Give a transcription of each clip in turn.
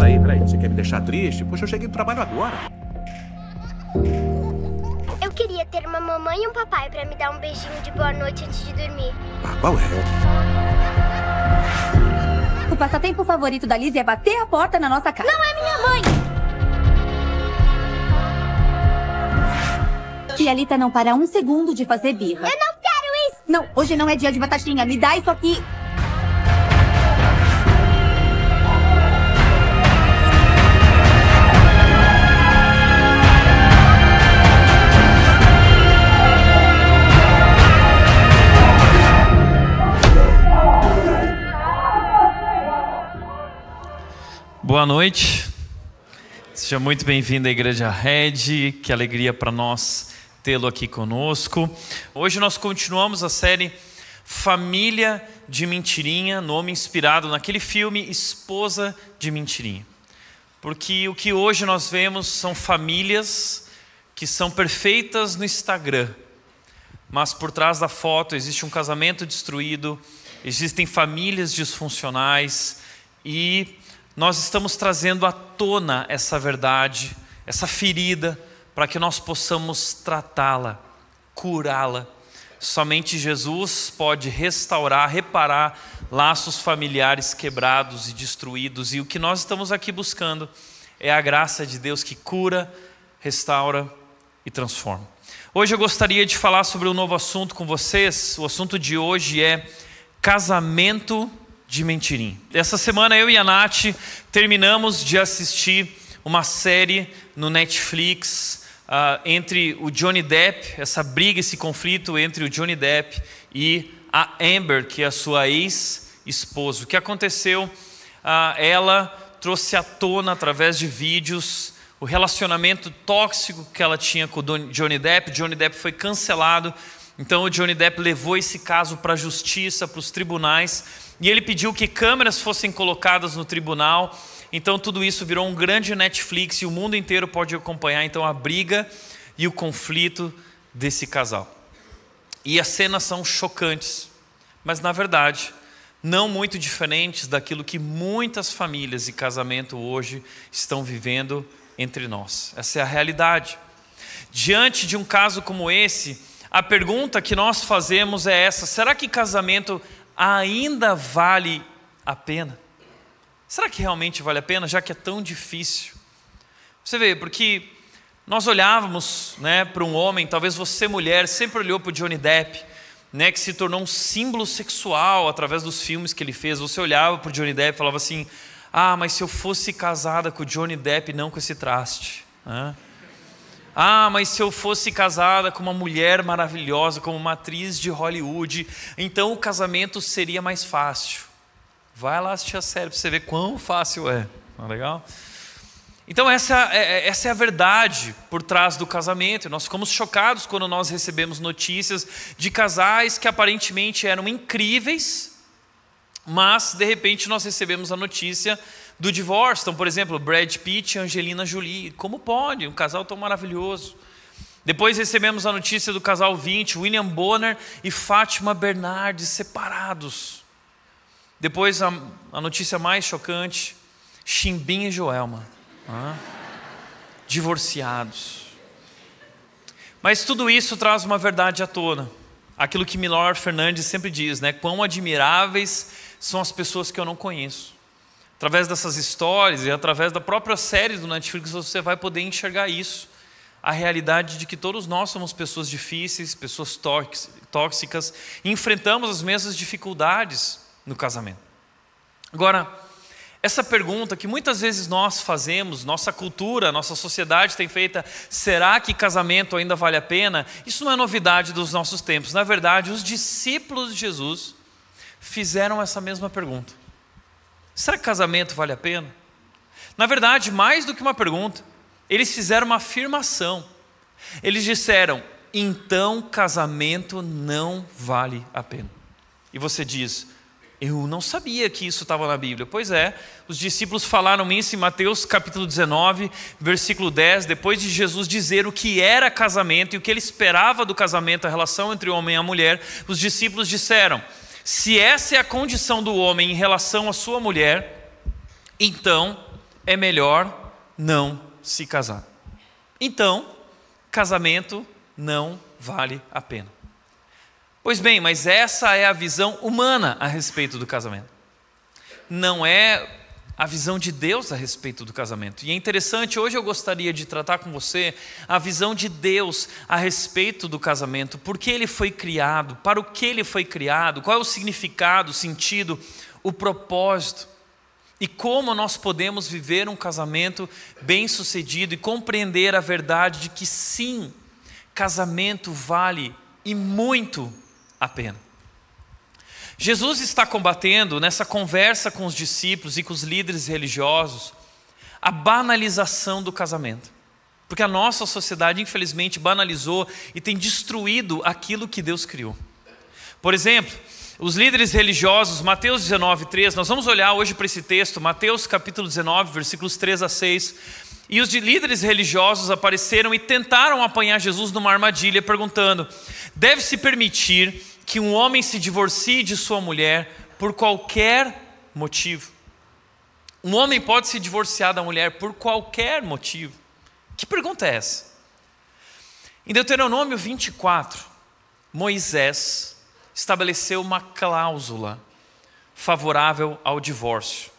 peraí, peraí. Você quer me deixar triste? Poxa, eu cheguei do trabalho agora. Eu queria ter uma mamãe e um papai pra me dar um beijinho de boa noite antes de dormir. Ah, qual é? O passatempo favorito da Liz é bater a porta na nossa casa. Não é minha mãe! Tia Lita não para um segundo de fazer birra. Eu não quero isso! Não, hoje não é dia de batatinha. Me dá isso aqui. Boa noite. Seja muito bem-vindo à Igreja Red. Que alegria para nós tê-lo aqui conosco. Hoje nós continuamos a série Família de Mentirinha, nome inspirado naquele filme Esposa de Mentirinha. Porque o que hoje nós vemos são famílias que são perfeitas no Instagram, mas por trás da foto existe um casamento destruído, existem famílias disfuncionais e nós estamos trazendo à tona essa verdade, essa ferida, para que nós possamos tratá-la, curá-la. Somente Jesus pode restaurar, reparar laços familiares quebrados e destruídos, e o que nós estamos aqui buscando é a graça de Deus que cura, restaura e transforma. Hoje eu gostaria de falar sobre um novo assunto com vocês. O assunto de hoje é casamento de mentirinha. Essa semana eu e a Nath terminamos de assistir uma série no Netflix uh, entre o Johnny Depp, essa briga, esse conflito entre o Johnny Depp e a Amber, que é a sua ex-esposa. O que aconteceu? Uh, ela trouxe à tona através de vídeos o relacionamento tóxico que ela tinha com o Johnny Depp. Johnny Depp foi cancelado. Então o Johnny Depp levou esse caso para a justiça, para os tribunais e ele pediu que câmeras fossem colocadas no tribunal. Então tudo isso virou um grande Netflix e o mundo inteiro pode acompanhar então a briga e o conflito desse casal. E as cenas são chocantes, mas na verdade não muito diferentes daquilo que muitas famílias e casamento hoje estão vivendo entre nós. Essa é a realidade. Diante de um caso como esse, a pergunta que nós fazemos é essa: será que casamento ainda vale a pena? Será que realmente vale a pena, já que é tão difícil? Você vê, porque nós olhávamos né, para um homem, talvez você, mulher, sempre olhou para o Johnny Depp, né, que se tornou um símbolo sexual através dos filmes que ele fez. Você olhava para o Johnny Depp e falava assim: Ah, mas se eu fosse casada com o Johnny Depp, não com esse traste. Né? Ah, mas se eu fosse casada com uma mulher maravilhosa, como uma atriz de Hollywood, então o casamento seria mais fácil. Vai lá assistir a série para você ver quão fácil é. Não é legal? Então, essa é, é, essa é a verdade por trás do casamento. Nós ficamos chocados quando nós recebemos notícias de casais que aparentemente eram incríveis, mas de repente nós recebemos a notícia do divórcio. Então, por exemplo, Brad Pitt e Angelina Jolie. Como pode? Um casal tão maravilhoso. Depois recebemos a notícia do casal 20, William Bonner e Fátima Bernardes separados. Depois a, a notícia mais chocante, Chimbinha e Joelma, ah, divorciados. Mas tudo isso traz uma verdade à tona. Aquilo que Milor Fernandes sempre diz, né? Quão admiráveis são as pessoas que eu não conheço através dessas histórias e através da própria série do Netflix, você vai poder enxergar isso. A realidade de que todos nós somos pessoas difíceis, pessoas tóxicas, e enfrentamos as mesmas dificuldades no casamento. Agora, essa pergunta que muitas vezes nós fazemos, nossa cultura, nossa sociedade tem feita, será que casamento ainda vale a pena? Isso não é novidade dos nossos tempos. Na verdade, os discípulos de Jesus fizeram essa mesma pergunta. Será que casamento vale a pena? Na verdade, mais do que uma pergunta, eles fizeram uma afirmação. Eles disseram: então casamento não vale a pena. E você diz: eu não sabia que isso estava na Bíblia. Pois é, os discípulos falaram isso em Mateus capítulo 19, versículo 10, depois de Jesus dizer o que era casamento e o que ele esperava do casamento, a relação entre o homem e a mulher, os discípulos disseram: se essa é a condição do homem em relação à sua mulher, então é melhor não se casar. Então, casamento não vale a pena. Pois bem, mas essa é a visão humana a respeito do casamento. Não é a visão de Deus a respeito do casamento. E é interessante, hoje eu gostaria de tratar com você a visão de Deus a respeito do casamento, por que ele foi criado, para o que ele foi criado, qual é o significado, o sentido, o propósito. E como nós podemos viver um casamento bem-sucedido e compreender a verdade de que sim, casamento vale e muito a pena. Jesus está combatendo nessa conversa com os discípulos e com os líderes religiosos a banalização do casamento. Porque a nossa sociedade, infelizmente, banalizou e tem destruído aquilo que Deus criou. Por exemplo, os líderes religiosos, Mateus 19, 3, nós vamos olhar hoje para esse texto, Mateus capítulo 19, versículos 3 a 6. E os líderes religiosos apareceram e tentaram apanhar Jesus numa armadilha, perguntando: deve-se permitir que um homem se divorcie de sua mulher por qualquer motivo? Um homem pode se divorciar da mulher por qualquer motivo? Que pergunta é essa? Em Deuteronômio 24, Moisés estabeleceu uma cláusula favorável ao divórcio.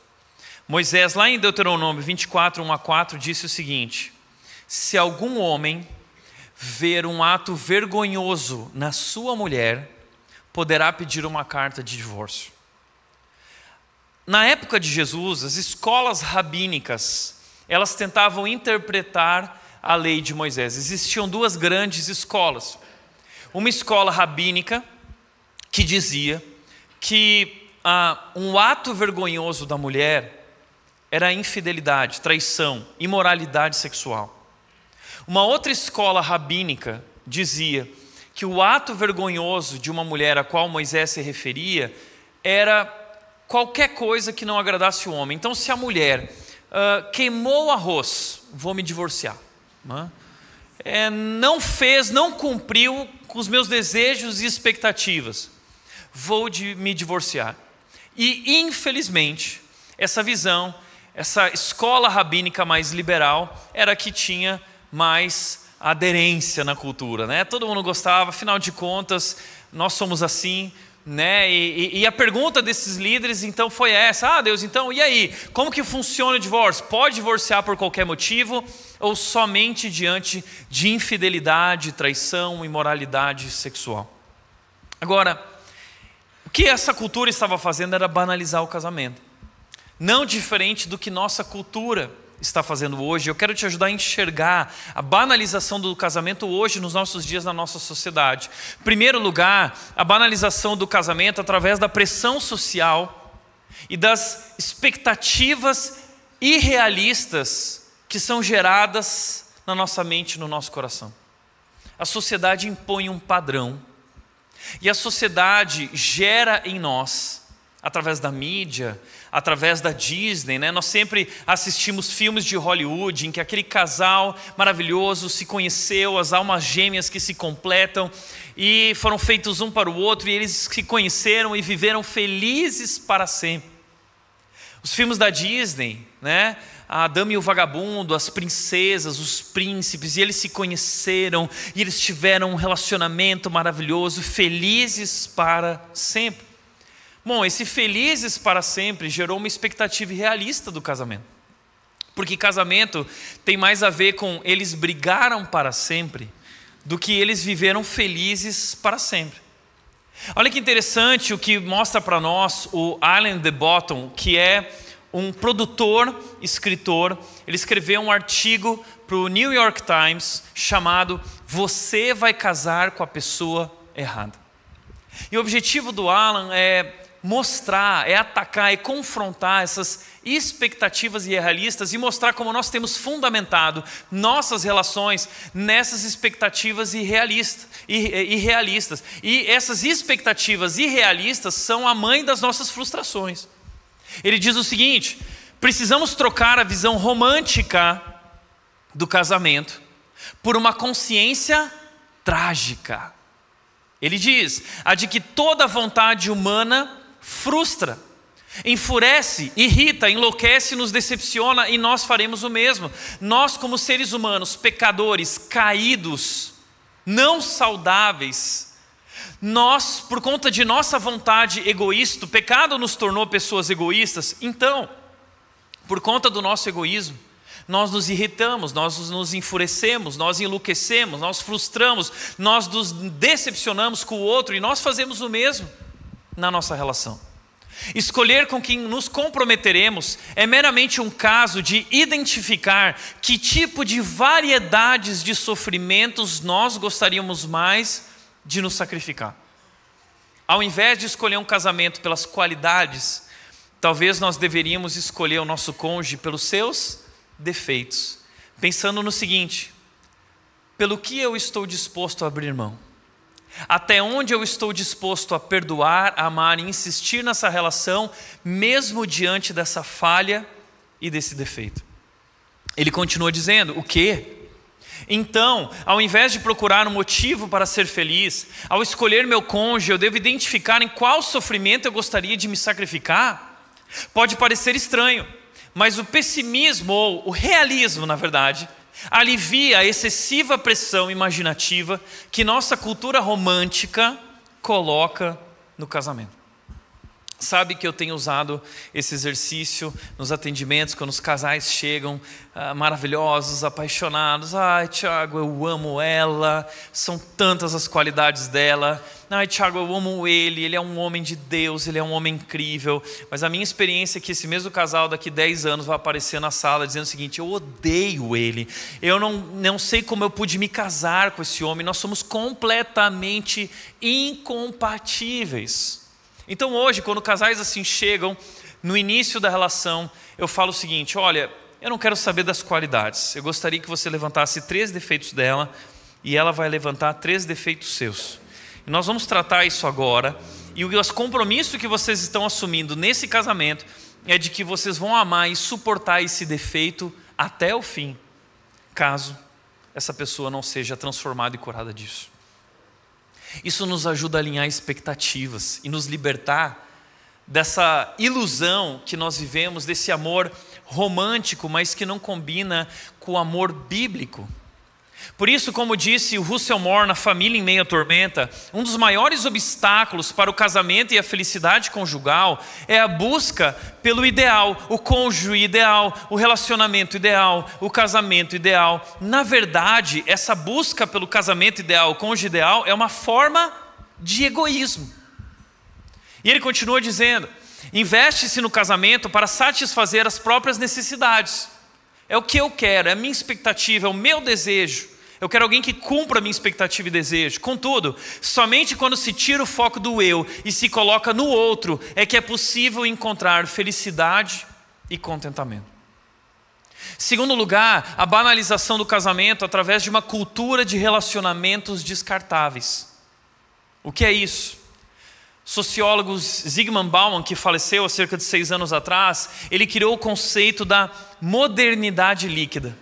Moisés, lá em Deuteronômio 24, 1 a 4, disse o seguinte: Se algum homem ver um ato vergonhoso na sua mulher, poderá pedir uma carta de divórcio. Na época de Jesus, as escolas rabínicas, elas tentavam interpretar a lei de Moisés. Existiam duas grandes escolas. Uma escola rabínica que dizia que ah, um ato vergonhoso da mulher era infidelidade, traição, imoralidade sexual. Uma outra escola rabínica dizia que o ato vergonhoso de uma mulher a qual Moisés se referia era qualquer coisa que não agradasse o homem. Então, se a mulher uh, queimou o arroz, vou me divorciar. Né? É, não fez, não cumpriu com os meus desejos e expectativas, vou de, me divorciar. E, infelizmente, essa visão, essa escola rabínica mais liberal, era a que tinha mais aderência na cultura, né? Todo mundo gostava, afinal de contas, nós somos assim, né? E, e, e, a pergunta desses líderes então foi essa: Ah, Deus, então e aí? Como que funciona o divórcio? Pode divorciar por qualquer motivo ou somente diante de infidelidade, traição, imoralidade sexual? Agora, o que essa cultura estava fazendo era banalizar o casamento, não diferente do que nossa cultura está fazendo hoje. Eu quero te ajudar a enxergar a banalização do casamento hoje, nos nossos dias, na nossa sociedade. Em primeiro lugar, a banalização do casamento através da pressão social e das expectativas irrealistas que são geradas na nossa mente no nosso coração. A sociedade impõe um padrão e a sociedade gera em nós, através da mídia, através da Disney, né? Nós sempre assistimos filmes de Hollywood em que aquele casal maravilhoso se conheceu, as almas gêmeas que se completam e foram feitos um para o outro e eles se conheceram e viveram felizes para sempre. Os filmes da Disney, né? a dama e o vagabundo, as princesas, os príncipes, e eles se conheceram, e eles tiveram um relacionamento maravilhoso, felizes para sempre. Bom, esse felizes para sempre gerou uma expectativa realista do casamento. Porque casamento tem mais a ver com eles brigaram para sempre do que eles viveram felizes para sempre. Olha que interessante o que mostra para nós o Alan de Botton, que é um produtor, escritor. Ele escreveu um artigo para o New York Times chamado Você vai casar com a pessoa errada. E o objetivo do Alan é mostrar, é atacar, é confrontar essas expectativas irrealistas e mostrar como nós temos fundamentado nossas relações nessas expectativas irrealistas. irrealistas. E essas expectativas irrealistas são a mãe das nossas frustrações. Ele diz o seguinte: precisamos trocar a visão romântica do casamento por uma consciência trágica. Ele diz: a de que toda vontade humana frustra. Enfurece, irrita, enlouquece, nos decepciona e nós faremos o mesmo. Nós, como seres humanos, pecadores, caídos, não saudáveis, nós, por conta de nossa vontade egoísta, o pecado nos tornou pessoas egoístas, então, por conta do nosso egoísmo, nós nos irritamos, nós nos enfurecemos, nós enlouquecemos, nós frustramos, nós nos decepcionamos com o outro e nós fazemos o mesmo na nossa relação. Escolher com quem nos comprometeremos é meramente um caso de identificar que tipo de variedades de sofrimentos nós gostaríamos mais de nos sacrificar. Ao invés de escolher um casamento pelas qualidades, talvez nós deveríamos escolher o nosso cônjuge pelos seus defeitos, pensando no seguinte: pelo que eu estou disposto a abrir mão? Até onde eu estou disposto a perdoar, amar e insistir nessa relação, mesmo diante dessa falha e desse defeito? Ele continua dizendo: o quê? Então, ao invés de procurar um motivo para ser feliz, ao escolher meu cônjuge, eu devo identificar em qual sofrimento eu gostaria de me sacrificar? Pode parecer estranho, mas o pessimismo, ou o realismo, na verdade, alivia a excessiva pressão imaginativa que nossa cultura romântica coloca no casamento. Sabe que eu tenho usado esse exercício nos atendimentos, quando os casais chegam ah, maravilhosos, apaixonados. Ai, Tiago, eu amo ela, são tantas as qualidades dela. Ai, Tiago, eu amo ele, ele é um homem de Deus, ele é um homem incrível. Mas a minha experiência é que esse mesmo casal daqui 10 anos vai aparecer na sala dizendo o seguinte: eu odeio ele, eu não, não sei como eu pude me casar com esse homem, nós somos completamente incompatíveis. Então hoje, quando casais assim chegam no início da relação, eu falo o seguinte: olha, eu não quero saber das qualidades, eu gostaria que você levantasse três defeitos dela e ela vai levantar três defeitos seus. E nós vamos tratar isso agora. E o compromisso que vocês estão assumindo nesse casamento é de que vocês vão amar e suportar esse defeito até o fim, caso essa pessoa não seja transformada e curada disso. Isso nos ajuda a alinhar expectativas e nos libertar dessa ilusão que nós vivemos, desse amor romântico, mas que não combina com o amor bíblico. Por isso, como disse o Russell Moore na Família em Meia Tormenta, um dos maiores obstáculos para o casamento e a felicidade conjugal é a busca pelo ideal, o cônjuge ideal, o relacionamento ideal, o casamento ideal. Na verdade, essa busca pelo casamento ideal, o cônjuge ideal, é uma forma de egoísmo. E ele continua dizendo: investe-se no casamento para satisfazer as próprias necessidades. É o que eu quero, é a minha expectativa, é o meu desejo. Eu quero alguém que cumpra a minha expectativa e desejo. Contudo, somente quando se tira o foco do eu e se coloca no outro é que é possível encontrar felicidade e contentamento. Segundo lugar, a banalização do casamento através de uma cultura de relacionamentos descartáveis. O que é isso? Sociólogo Zygmunt Bauman, que faleceu há cerca de seis anos atrás, ele criou o conceito da modernidade líquida.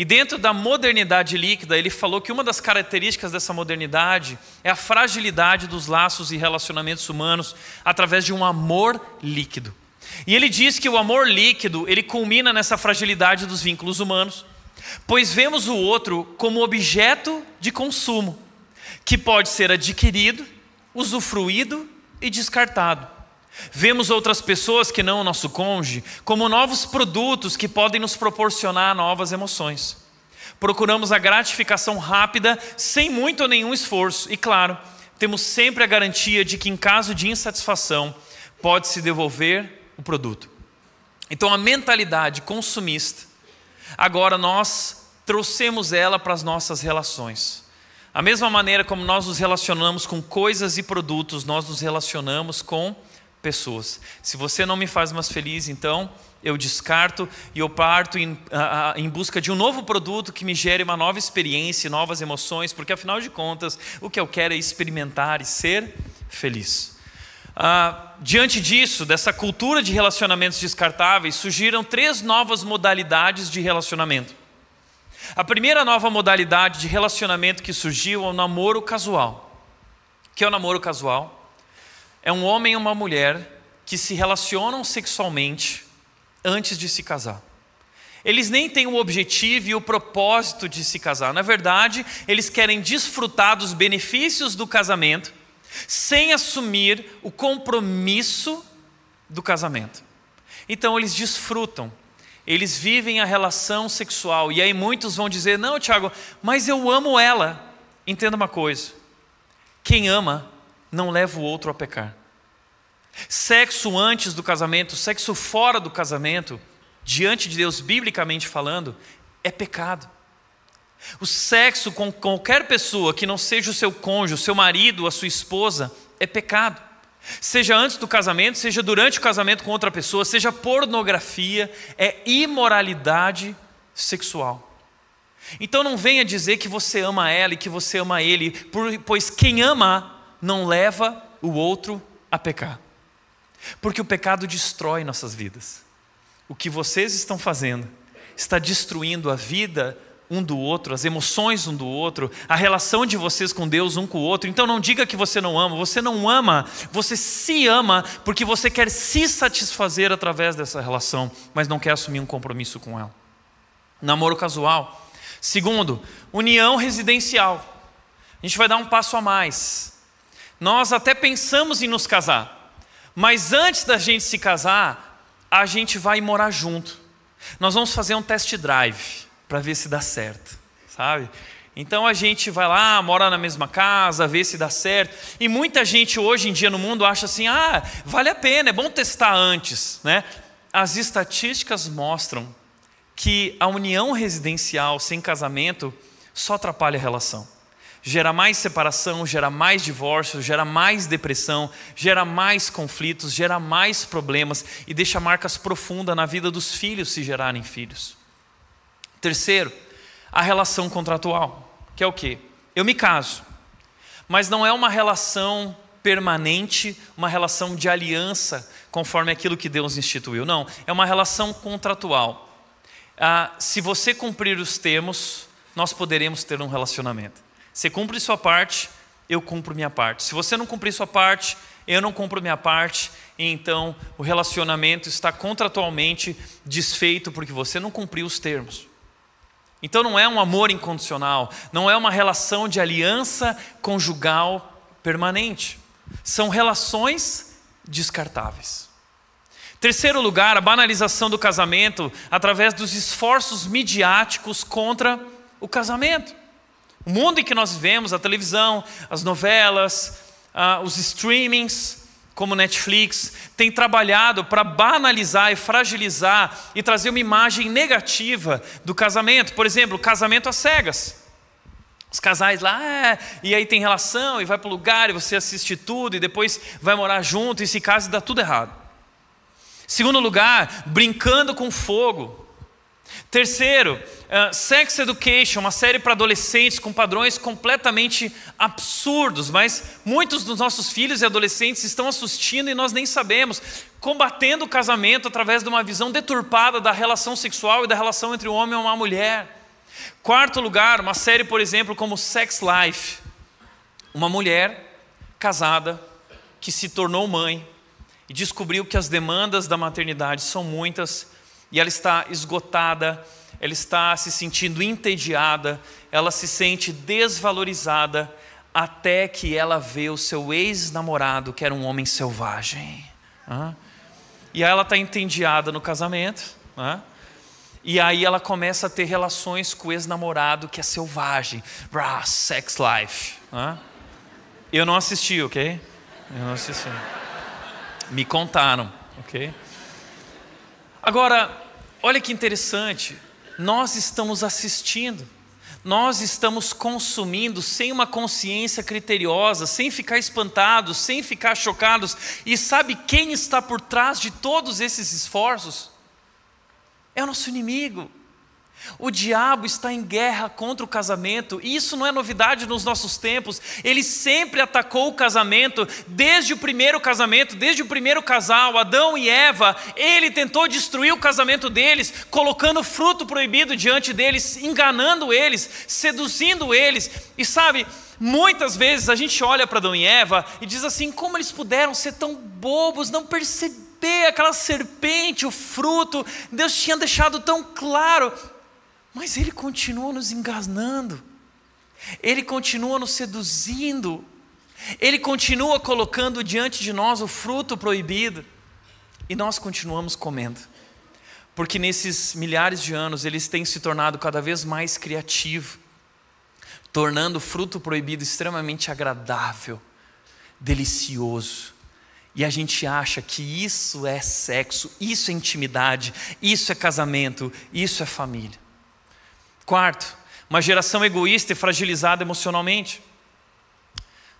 E dentro da modernidade líquida, ele falou que uma das características dessa modernidade é a fragilidade dos laços e relacionamentos humanos através de um amor líquido. E ele diz que o amor líquido, ele culmina nessa fragilidade dos vínculos humanos, pois vemos o outro como objeto de consumo, que pode ser adquirido, usufruído e descartado. Vemos outras pessoas que não o nosso cônjuge como novos produtos que podem nos proporcionar novas emoções. Procuramos a gratificação rápida, sem muito ou nenhum esforço, e claro, temos sempre a garantia de que, em caso de insatisfação, pode-se devolver o produto. Então, a mentalidade consumista, agora nós trouxemos ela para as nossas relações. A mesma maneira como nós nos relacionamos com coisas e produtos, nós nos relacionamos com pessoas. Se você não me faz mais feliz, então eu descarto e eu parto em, a, a, em, busca de um novo produto que me gere uma nova experiência, novas emoções, porque afinal de contas o que eu quero é experimentar e ser feliz. Ah, diante disso, dessa cultura de relacionamentos descartáveis, surgiram três novas modalidades de relacionamento. A primeira nova modalidade de relacionamento que surgiu é o namoro casual. O que é o namoro casual? É um homem e uma mulher que se relacionam sexualmente antes de se casar. Eles nem têm o objetivo e o propósito de se casar. Na verdade, eles querem desfrutar dos benefícios do casamento sem assumir o compromisso do casamento. Então, eles desfrutam, eles vivem a relação sexual. E aí, muitos vão dizer: Não, Tiago, mas eu amo ela. Entenda uma coisa: quem ama não leva o outro a pecar. Sexo antes do casamento, sexo fora do casamento, diante de Deus, biblicamente falando, é pecado. O sexo com qualquer pessoa que não seja o seu cônjuge, o seu marido, a sua esposa, é pecado. Seja antes do casamento, seja durante o casamento com outra pessoa, seja pornografia, é imoralidade sexual. Então não venha dizer que você ama ela e que você ama ele, pois quem ama não leva o outro a pecar. Porque o pecado destrói nossas vidas. O que vocês estão fazendo está destruindo a vida um do outro, as emoções um do outro, a relação de vocês com Deus um com o outro. Então não diga que você não ama, você não ama, você se ama porque você quer se satisfazer através dessa relação, mas não quer assumir um compromisso com ela. Namoro casual. Segundo, união residencial. A gente vai dar um passo a mais. Nós até pensamos em nos casar, mas antes da gente se casar, a gente vai morar junto. Nós vamos fazer um test drive para ver se dá certo, sabe? Então a gente vai lá, mora na mesma casa, vê se dá certo. E muita gente hoje em dia no mundo acha assim: ah, vale a pena, é bom testar antes, né? As estatísticas mostram que a união residencial sem casamento só atrapalha a relação. Gera mais separação, gera mais divórcio, gera mais depressão, gera mais conflitos, gera mais problemas e deixa marcas profundas na vida dos filhos se gerarem filhos. Terceiro, a relação contratual, que é o quê? Eu me caso, mas não é uma relação permanente, uma relação de aliança, conforme aquilo que Deus instituiu. Não, é uma relação contratual. Ah, se você cumprir os termos, nós poderemos ter um relacionamento. Você cumpre sua parte, eu cumpro minha parte. Se você não cumprir sua parte, eu não cumpro minha parte, e então o relacionamento está contratualmente desfeito porque você não cumpriu os termos. Então não é um amor incondicional, não é uma relação de aliança conjugal permanente. São relações descartáveis. Terceiro lugar, a banalização do casamento através dos esforços midiáticos contra o casamento. O mundo em que nós vivemos, a televisão, as novelas, uh, os streamings, como Netflix, tem trabalhado para banalizar e fragilizar e trazer uma imagem negativa do casamento. Por exemplo, casamento às cegas. Os casais lá, é, e aí tem relação, e vai para o lugar, e você assiste tudo, e depois vai morar junto, e se casa e dá tudo errado. Segundo lugar, brincando com fogo. Terceiro, uh, Sex Education, uma série para adolescentes com padrões completamente absurdos, mas muitos dos nossos filhos e adolescentes estão assistindo e nós nem sabemos, combatendo o casamento através de uma visão deturpada da relação sexual e da relação entre um homem e uma mulher. Quarto lugar, uma série, por exemplo, como Sex Life, uma mulher casada que se tornou mãe e descobriu que as demandas da maternidade são muitas e ela está esgotada, ela está se sentindo entediada, ela se sente desvalorizada, até que ela vê o seu ex-namorado, que era um homem selvagem. E aí ela está entediada no casamento, e aí ela começa a ter relações com o ex-namorado que é selvagem, Rah, sex life. Eu não assisti, ok? Eu não assisti. Me contaram, ok? Agora, olha que interessante, nós estamos assistindo, nós estamos consumindo sem uma consciência criteriosa, sem ficar espantados, sem ficar chocados, e sabe quem está por trás de todos esses esforços? É o nosso inimigo. O diabo está em guerra contra o casamento, e isso não é novidade nos nossos tempos. Ele sempre atacou o casamento, desde o primeiro casamento, desde o primeiro casal, Adão e Eva. Ele tentou destruir o casamento deles, colocando fruto proibido diante deles, enganando eles, seduzindo eles. E sabe, muitas vezes a gente olha para Adão e Eva e diz assim: como eles puderam ser tão bobos, não perceber aquela serpente, o fruto, Deus tinha deixado tão claro. Mas ele continua nos enganando, ele continua nos seduzindo, ele continua colocando diante de nós o fruto proibido, e nós continuamos comendo, porque nesses milhares de anos eles têm se tornado cada vez mais criativos, tornando o fruto proibido extremamente agradável, delicioso. E a gente acha que isso é sexo, isso é intimidade, isso é casamento, isso é família. Quarto, uma geração egoísta e fragilizada emocionalmente.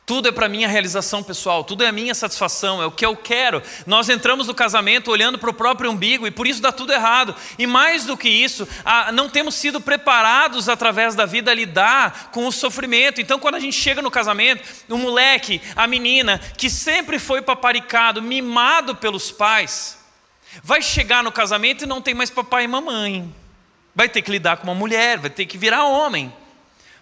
Tudo é para minha realização pessoal, tudo é a minha satisfação, é o que eu quero. Nós entramos no casamento olhando para o próprio umbigo e por isso dá tudo errado. E mais do que isso, não temos sido preparados através da vida a lidar com o sofrimento. Então, quando a gente chega no casamento, o moleque, a menina, que sempre foi paparicado, mimado pelos pais, vai chegar no casamento e não tem mais papai e mamãe vai ter que lidar com uma mulher, vai ter que virar homem.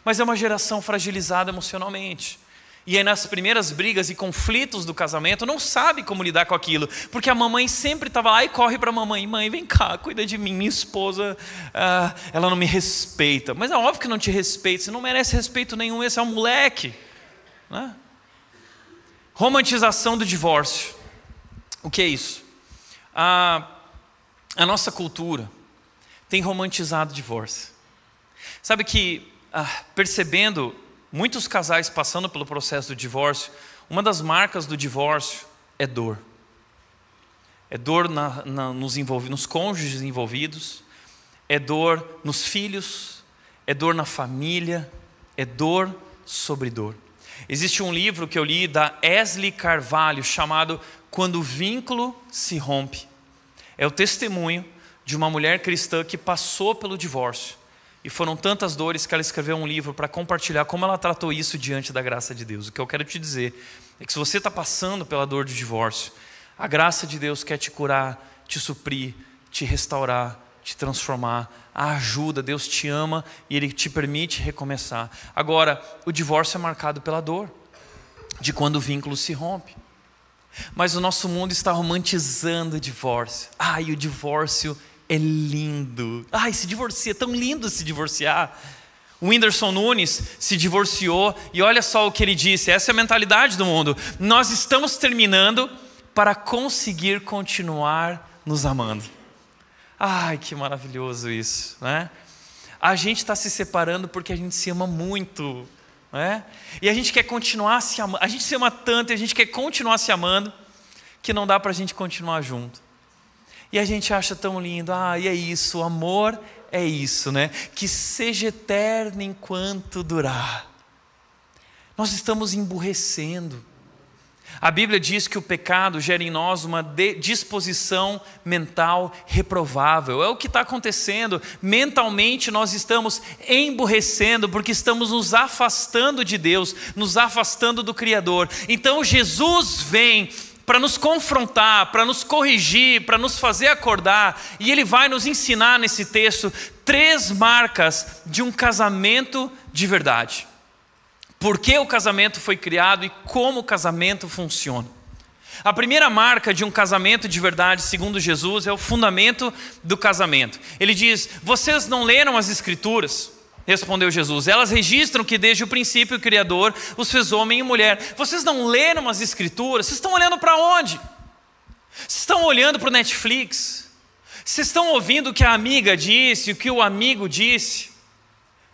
Mas é uma geração fragilizada emocionalmente. E aí, nas primeiras brigas e conflitos do casamento, não sabe como lidar com aquilo, porque a mamãe sempre estava lá e corre para a mamãe: mãe, vem cá, cuida de mim, minha esposa, ah, ela não me respeita. Mas é óbvio que não te respeita, você não merece respeito nenhum, esse é um moleque. Né? Romantização do divórcio. O que é isso? a nossa cultura, tem romantizado o divórcio. Sabe que, ah, percebendo muitos casais passando pelo processo do divórcio, uma das marcas do divórcio é dor. É dor na, na, nos, nos cônjuges envolvidos, é dor nos filhos, é dor na família, é dor sobre dor. Existe um livro que eu li da Esli Carvalho chamado Quando o Vínculo se Rompe. É o testemunho de uma mulher cristã que passou pelo divórcio. E foram tantas dores que ela escreveu um livro para compartilhar como ela tratou isso diante da graça de Deus. O que eu quero te dizer é que se você está passando pela dor de divórcio, a graça de Deus quer te curar, te suprir, te restaurar, te transformar. A ajuda, Deus te ama e Ele te permite recomeçar. Agora, o divórcio é marcado pela dor, de quando o vínculo se rompe. Mas o nosso mundo está romantizando o divórcio. Ai, o divórcio é lindo. Ai, se divorcia, é tão lindo se divorciar. O Whindersson Nunes se divorciou e olha só o que ele disse: essa é a mentalidade do mundo. Nós estamos terminando para conseguir continuar nos amando. Ai, que maravilhoso isso, né? A gente está se separando porque a gente se ama muito, né? E a gente quer continuar se amando. A gente se ama tanto e a gente quer continuar se amando que não dá para a gente continuar junto. E a gente acha tão lindo, ah, e é isso, o amor é isso, né? Que seja eterno enquanto durar. Nós estamos emburrecendo. A Bíblia diz que o pecado gera em nós uma disposição mental reprovável. É o que está acontecendo. Mentalmente nós estamos emburrecendo porque estamos nos afastando de Deus, nos afastando do Criador. Então Jesus vem para nos confrontar, para nos corrigir, para nos fazer acordar, e ele vai nos ensinar nesse texto três marcas de um casamento de verdade. Por que o casamento foi criado e como o casamento funciona. A primeira marca de um casamento de verdade, segundo Jesus, é o fundamento do casamento. Ele diz: Vocês não leram as Escrituras? Respondeu Jesus. Elas registram que desde o princípio o Criador os fez homem e mulher. Vocês não leram as Escrituras? Vocês estão olhando para onde? Vocês estão olhando para o Netflix? Vocês estão ouvindo o que a amiga disse, o que o amigo disse?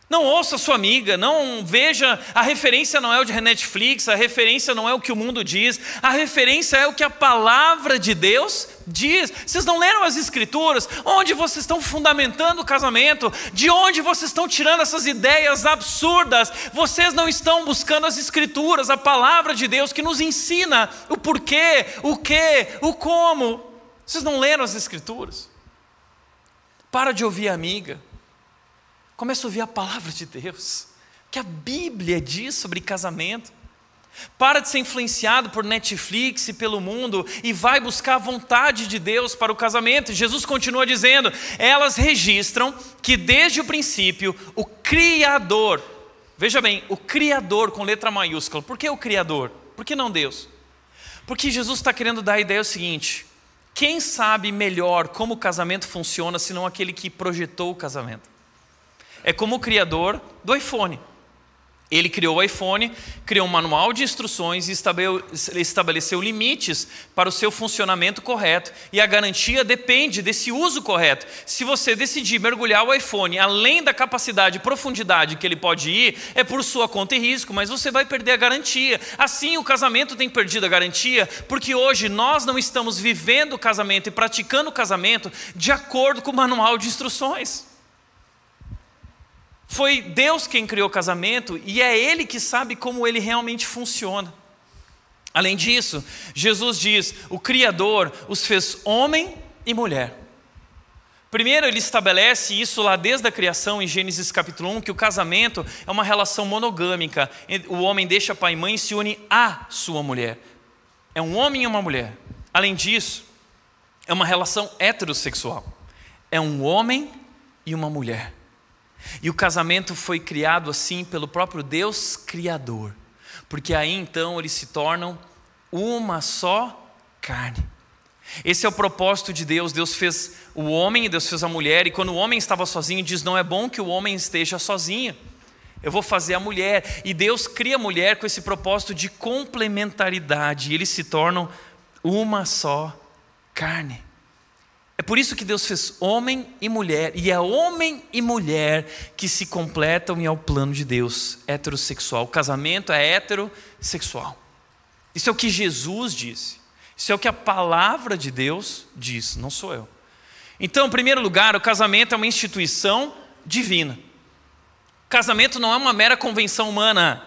Não ouça sua amiga, não veja, a referência não é o de Netflix, a referência não é o que o mundo diz, a referência é o que a palavra de Deus diz. Vocês não leram as escrituras? Onde vocês estão fundamentando o casamento? De onde vocês estão tirando essas ideias absurdas? Vocês não estão buscando as escrituras, a palavra de Deus que nos ensina o porquê, o que, o como. Vocês não leram as escrituras? Para de ouvir a amiga. Começa a ouvir a palavra de Deus, que a Bíblia diz sobre casamento. Para de ser influenciado por Netflix e pelo mundo e vai buscar a vontade de Deus para o casamento. Jesus continua dizendo: elas registram que desde o princípio o Criador, veja bem, o Criador com letra maiúscula, por que o Criador? Por que não Deus? Porque Jesus está querendo dar a ideia o seguinte: quem sabe melhor como o casamento funciona senão aquele que projetou o casamento? É como o criador do iPhone. Ele criou o iPhone, criou um manual de instruções e estabeleceu limites para o seu funcionamento correto. E a garantia depende desse uso correto. Se você decidir mergulhar o iPhone além da capacidade e profundidade que ele pode ir, é por sua conta e risco, mas você vai perder a garantia. Assim, o casamento tem perdido a garantia, porque hoje nós não estamos vivendo o casamento e praticando o casamento de acordo com o manual de instruções. Foi Deus quem criou o casamento e é Ele que sabe como ele realmente funciona. Além disso, Jesus diz: o Criador os fez homem e mulher. Primeiro, ele estabelece isso lá desde a criação, em Gênesis capítulo 1, que o casamento é uma relação monogâmica. O homem deixa pai e mãe e se une à sua mulher. É um homem e uma mulher. Além disso, é uma relação heterossexual. É um homem e uma mulher. E o casamento foi criado assim pelo próprio Deus Criador, porque aí então eles se tornam uma só carne. Esse é o propósito de Deus. Deus fez o homem Deus fez a mulher, e quando o homem estava sozinho, diz: Não é bom que o homem esteja sozinho. Eu vou fazer a mulher. E Deus cria a mulher com esse propósito de complementaridade, e eles se tornam uma só carne. É por isso que Deus fez homem e mulher, e é homem e mulher que se completam e é o plano de Deus, heterossexual. O casamento é heterossexual. Isso é o que Jesus disse. Isso é o que a palavra de Deus diz, não sou eu. Então, em primeiro lugar, o casamento é uma instituição divina. Casamento não é uma mera convenção humana.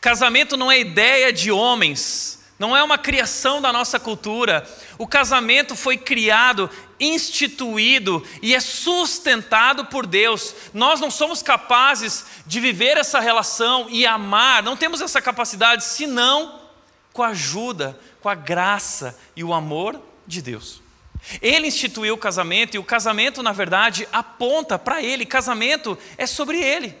Casamento não é ideia de homens, não é uma criação da nossa cultura. O casamento foi criado instituído e é sustentado por Deus. Nós não somos capazes de viver essa relação e amar, não temos essa capacidade senão com a ajuda, com a graça e o amor de Deus. Ele instituiu o casamento e o casamento, na verdade, aponta para ele. Casamento é sobre ele.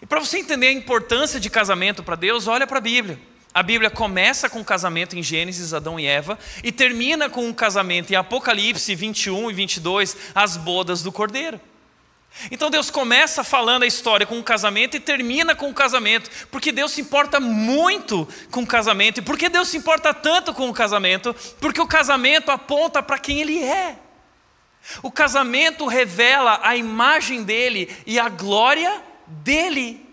E para você entender a importância de casamento para Deus, olha para a Bíblia. A Bíblia começa com o casamento em Gênesis, Adão e Eva, e termina com um casamento em Apocalipse 21 e 22, as bodas do Cordeiro. Então Deus começa falando a história com o casamento e termina com o casamento, porque Deus se importa muito com o casamento. E por que Deus se importa tanto com o casamento? Porque o casamento aponta para quem Ele é. O casamento revela a imagem dele e a glória dele.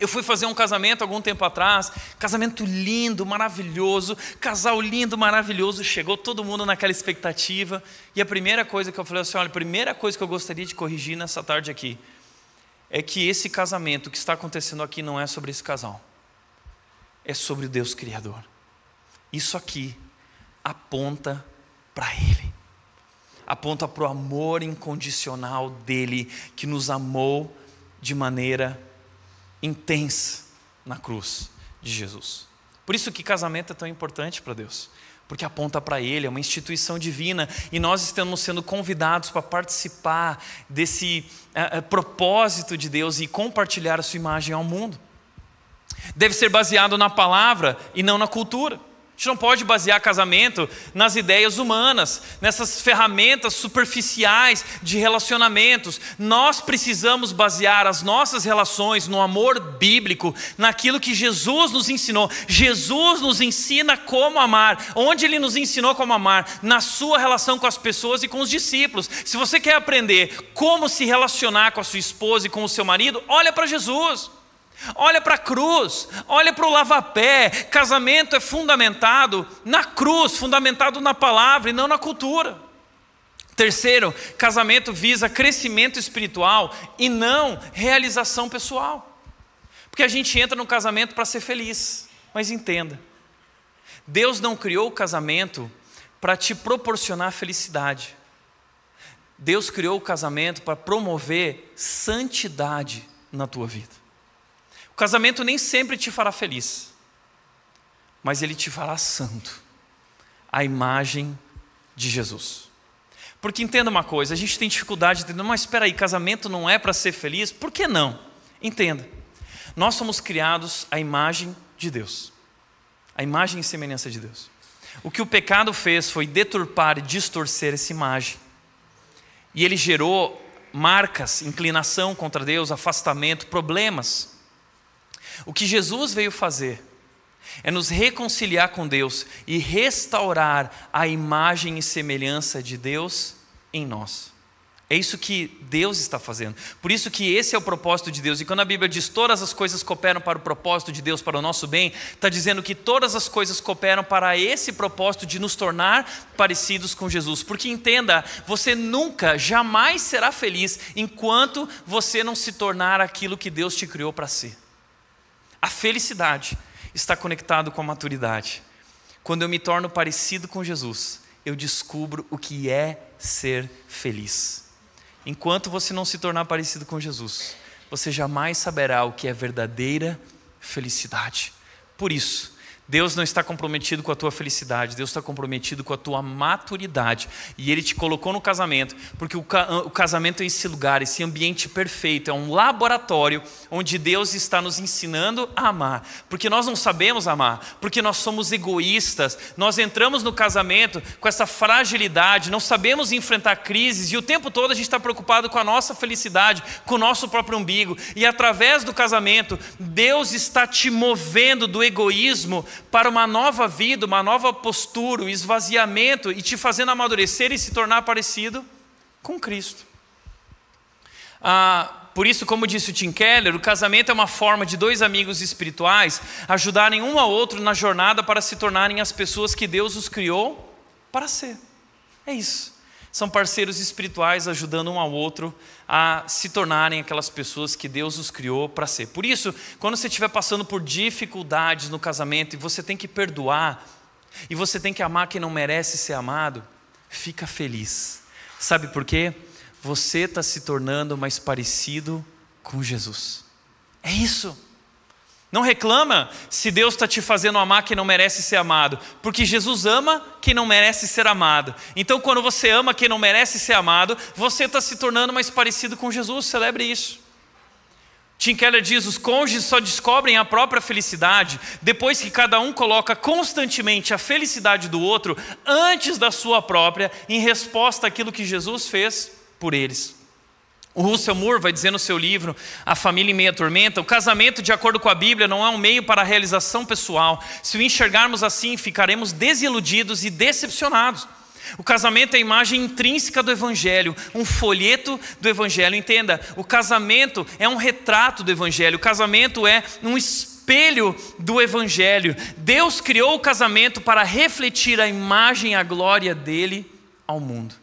Eu fui fazer um casamento algum tempo atrás, casamento lindo, maravilhoso, casal lindo, maravilhoso, chegou todo mundo naquela expectativa. E a primeira coisa que eu falei assim: olha, a primeira coisa que eu gostaria de corrigir nessa tarde aqui é que esse casamento que está acontecendo aqui não é sobre esse casal, é sobre o Deus Criador. Isso aqui aponta para Ele, aponta para o amor incondicional dele, que nos amou de maneira intensa na cruz de Jesus. Por isso que casamento é tão importante para Deus, porque aponta para Ele, é uma instituição divina e nós estamos sendo convidados para participar desse é, é, propósito de Deus e compartilhar a sua imagem ao mundo. Deve ser baseado na palavra e não na cultura gente não pode basear casamento nas ideias humanas, nessas ferramentas superficiais de relacionamentos. Nós precisamos basear as nossas relações no amor bíblico, naquilo que Jesus nos ensinou. Jesus nos ensina como amar. Onde ele nos ensinou como amar? Na sua relação com as pessoas e com os discípulos. Se você quer aprender como se relacionar com a sua esposa e com o seu marido, olha para Jesus. Olha para a cruz, olha para o lavapé. Casamento é fundamentado na cruz, fundamentado na palavra e não na cultura. Terceiro, casamento visa crescimento espiritual e não realização pessoal. Porque a gente entra no casamento para ser feliz, mas entenda: Deus não criou o casamento para te proporcionar felicidade. Deus criou o casamento para promover santidade na tua vida. Casamento nem sempre te fará feliz, mas ele te fará santo, a imagem de Jesus. Porque entenda uma coisa, a gente tem dificuldade de entender, mas espera aí, casamento não é para ser feliz? Por que não? Entenda, nós somos criados à imagem de Deus, a imagem e semelhança de Deus. O que o pecado fez foi deturpar e distorcer essa imagem. E ele gerou marcas, inclinação contra Deus, afastamento, problemas. O que Jesus veio fazer é nos reconciliar com Deus e restaurar a imagem e semelhança de Deus em nós. É isso que Deus está fazendo. Por isso que esse é o propósito de Deus. E quando a Bíblia diz todas as coisas cooperam para o propósito de Deus, para o nosso bem, está dizendo que todas as coisas cooperam para esse propósito de nos tornar parecidos com Jesus. Porque entenda, você nunca, jamais será feliz enquanto você não se tornar aquilo que Deus te criou para ser. A felicidade está conectado com a maturidade. Quando eu me torno parecido com Jesus, eu descubro o que é ser feliz. Enquanto você não se tornar parecido com Jesus, você jamais saberá o que é verdadeira felicidade. Por isso, Deus não está comprometido com a tua felicidade, Deus está comprometido com a tua maturidade. E Ele te colocou no casamento, porque o, ca o, casamento é esse lugar, esse ambiente perfeito, é um laboratório onde Deus está nos ensinando a amar. Porque nós não sabemos amar, porque nós somos egoístas, nós entramos no casamento com essa fragilidade, não sabemos enfrentar crises e o tempo todo a gente está preocupado com a nossa felicidade, com o nosso próprio umbigo. E através do casamento, Deus está te movendo do egoísmo para uma nova vida, uma nova postura, um esvaziamento e te fazendo amadurecer e se tornar parecido com Cristo. Ah, por isso, como disse o Tim Keller, o casamento é uma forma de dois amigos espirituais ajudarem um ao outro na jornada para se tornarem as pessoas que Deus os criou para ser. É isso. São parceiros espirituais ajudando um ao outro a se tornarem aquelas pessoas que Deus os criou para ser. Por isso, quando você estiver passando por dificuldades no casamento e você tem que perdoar, e você tem que amar quem não merece ser amado, fica feliz. Sabe por quê? Você está se tornando mais parecido com Jesus. É isso. Não reclama se Deus está te fazendo amar quem não merece ser amado, porque Jesus ama quem não merece ser amado. Então, quando você ama quem não merece ser amado, você está se tornando mais parecido com Jesus. Celebre isso. Tim Keller diz: os cônjuges só descobrem a própria felicidade depois que cada um coloca constantemente a felicidade do outro antes da sua própria, em resposta àquilo que Jesus fez por eles. O Russell Moore vai dizer no seu livro A Família em Meia Tormenta: o casamento, de acordo com a Bíblia, não é um meio para a realização pessoal. Se o enxergarmos assim, ficaremos desiludidos e decepcionados. O casamento é a imagem intrínseca do Evangelho, um folheto do Evangelho. Entenda, o casamento é um retrato do Evangelho, o casamento é um espelho do Evangelho. Deus criou o casamento para refletir a imagem e a glória dele ao mundo.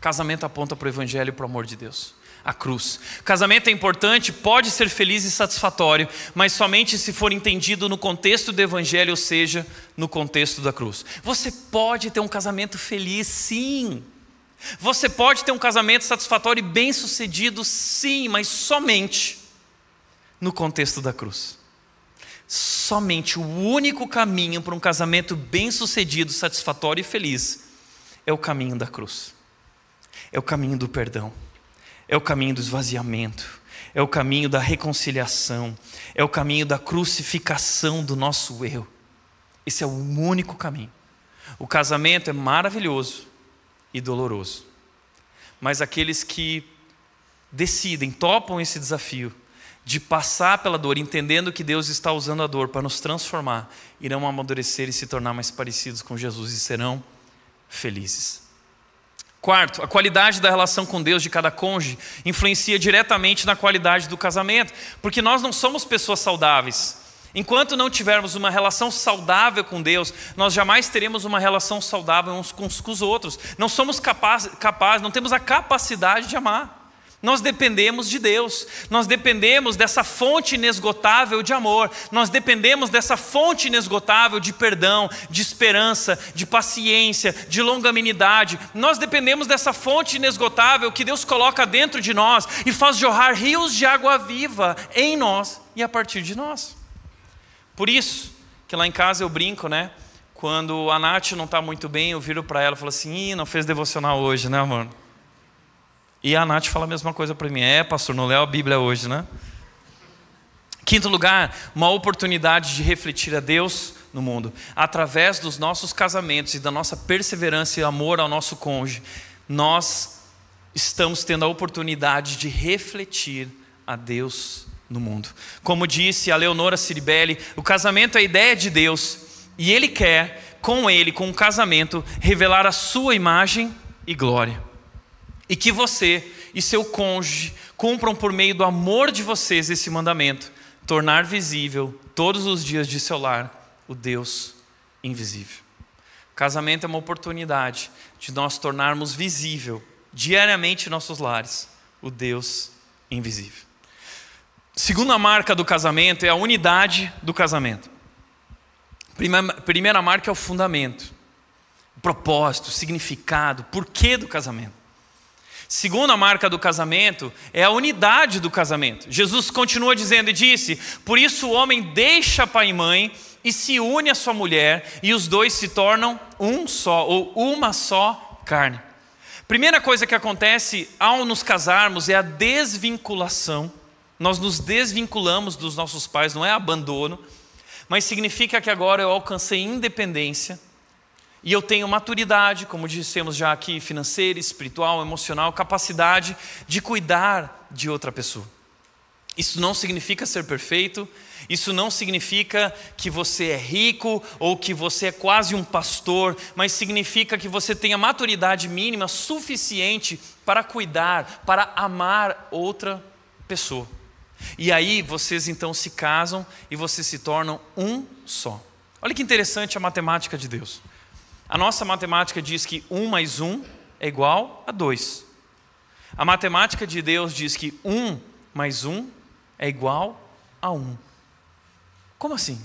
Casamento aponta para o Evangelho e para o amor de Deus. A cruz. Casamento é importante, pode ser feliz e satisfatório, mas somente se for entendido no contexto do Evangelho, ou seja, no contexto da cruz. Você pode ter um casamento feliz, sim. Você pode ter um casamento satisfatório e bem-sucedido, sim, mas somente no contexto da cruz. Somente o único caminho para um casamento bem-sucedido, satisfatório e feliz é o caminho da cruz é o caminho do perdão, é o caminho do esvaziamento, é o caminho da reconciliação, é o caminho da crucificação do nosso eu. Esse é o único caminho. O casamento é maravilhoso e doloroso, mas aqueles que decidem, topam esse desafio de passar pela dor, entendendo que Deus está usando a dor para nos transformar, irão amadurecer e se tornar mais parecidos com Jesus e serão felizes. Quarto, a qualidade da relação com Deus de cada cônjuge influencia diretamente na qualidade do casamento, porque nós não somos pessoas saudáveis. Enquanto não tivermos uma relação saudável com Deus, nós jamais teremos uma relação saudável uns com os outros. Não somos capazes, capaz, não temos a capacidade de amar. Nós dependemos de Deus, nós dependemos dessa fonte inesgotável de amor, nós dependemos dessa fonte inesgotável de perdão, de esperança, de paciência, de longanimidade. Nós dependemos dessa fonte inesgotável que Deus coloca dentro de nós e faz jorrar rios de água viva em nós e a partir de nós. Por isso que lá em casa eu brinco, né? Quando a Nath não está muito bem, eu viro para ela e falo assim: Ih, não fez devocional hoje, né, amor? E a Nath fala a mesma coisa para mim. É, pastor, não leu a Bíblia hoje, né? Quinto lugar, uma oportunidade de refletir a Deus no mundo. Através dos nossos casamentos e da nossa perseverança e amor ao nosso cônjuge, nós estamos tendo a oportunidade de refletir a Deus no mundo. Como disse a Leonora Ciribelli, o casamento é a ideia de Deus e Ele quer, com Ele, com o casamento, revelar a sua imagem e glória e que você e seu cônjuge cumpram por meio do amor de vocês esse mandamento, tornar visível todos os dias de seu lar o Deus invisível. casamento é uma oportunidade de nós tornarmos visível diariamente em nossos lares o Deus invisível. Segunda marca do casamento é a unidade do casamento. Primeira, primeira marca é o fundamento, o propósito, o significado, o porquê do casamento. Segunda marca do casamento é a unidade do casamento. Jesus continua dizendo e disse: Por isso o homem deixa pai e mãe e se une à sua mulher, e os dois se tornam um só, ou uma só carne. Primeira coisa que acontece ao nos casarmos é a desvinculação. Nós nos desvinculamos dos nossos pais, não é abandono, mas significa que agora eu alcancei independência e eu tenho maturidade, como dissemos já aqui, financeira, espiritual, emocional, capacidade de cuidar de outra pessoa. Isso não significa ser perfeito, isso não significa que você é rico ou que você é quase um pastor, mas significa que você tenha maturidade mínima suficiente para cuidar, para amar outra pessoa. E aí vocês então se casam e vocês se tornam um só. Olha que interessante a matemática de Deus. A nossa matemática diz que 1 mais 1 é igual a 2. A matemática de Deus diz que 1 mais 1 é igual a 1. Como assim?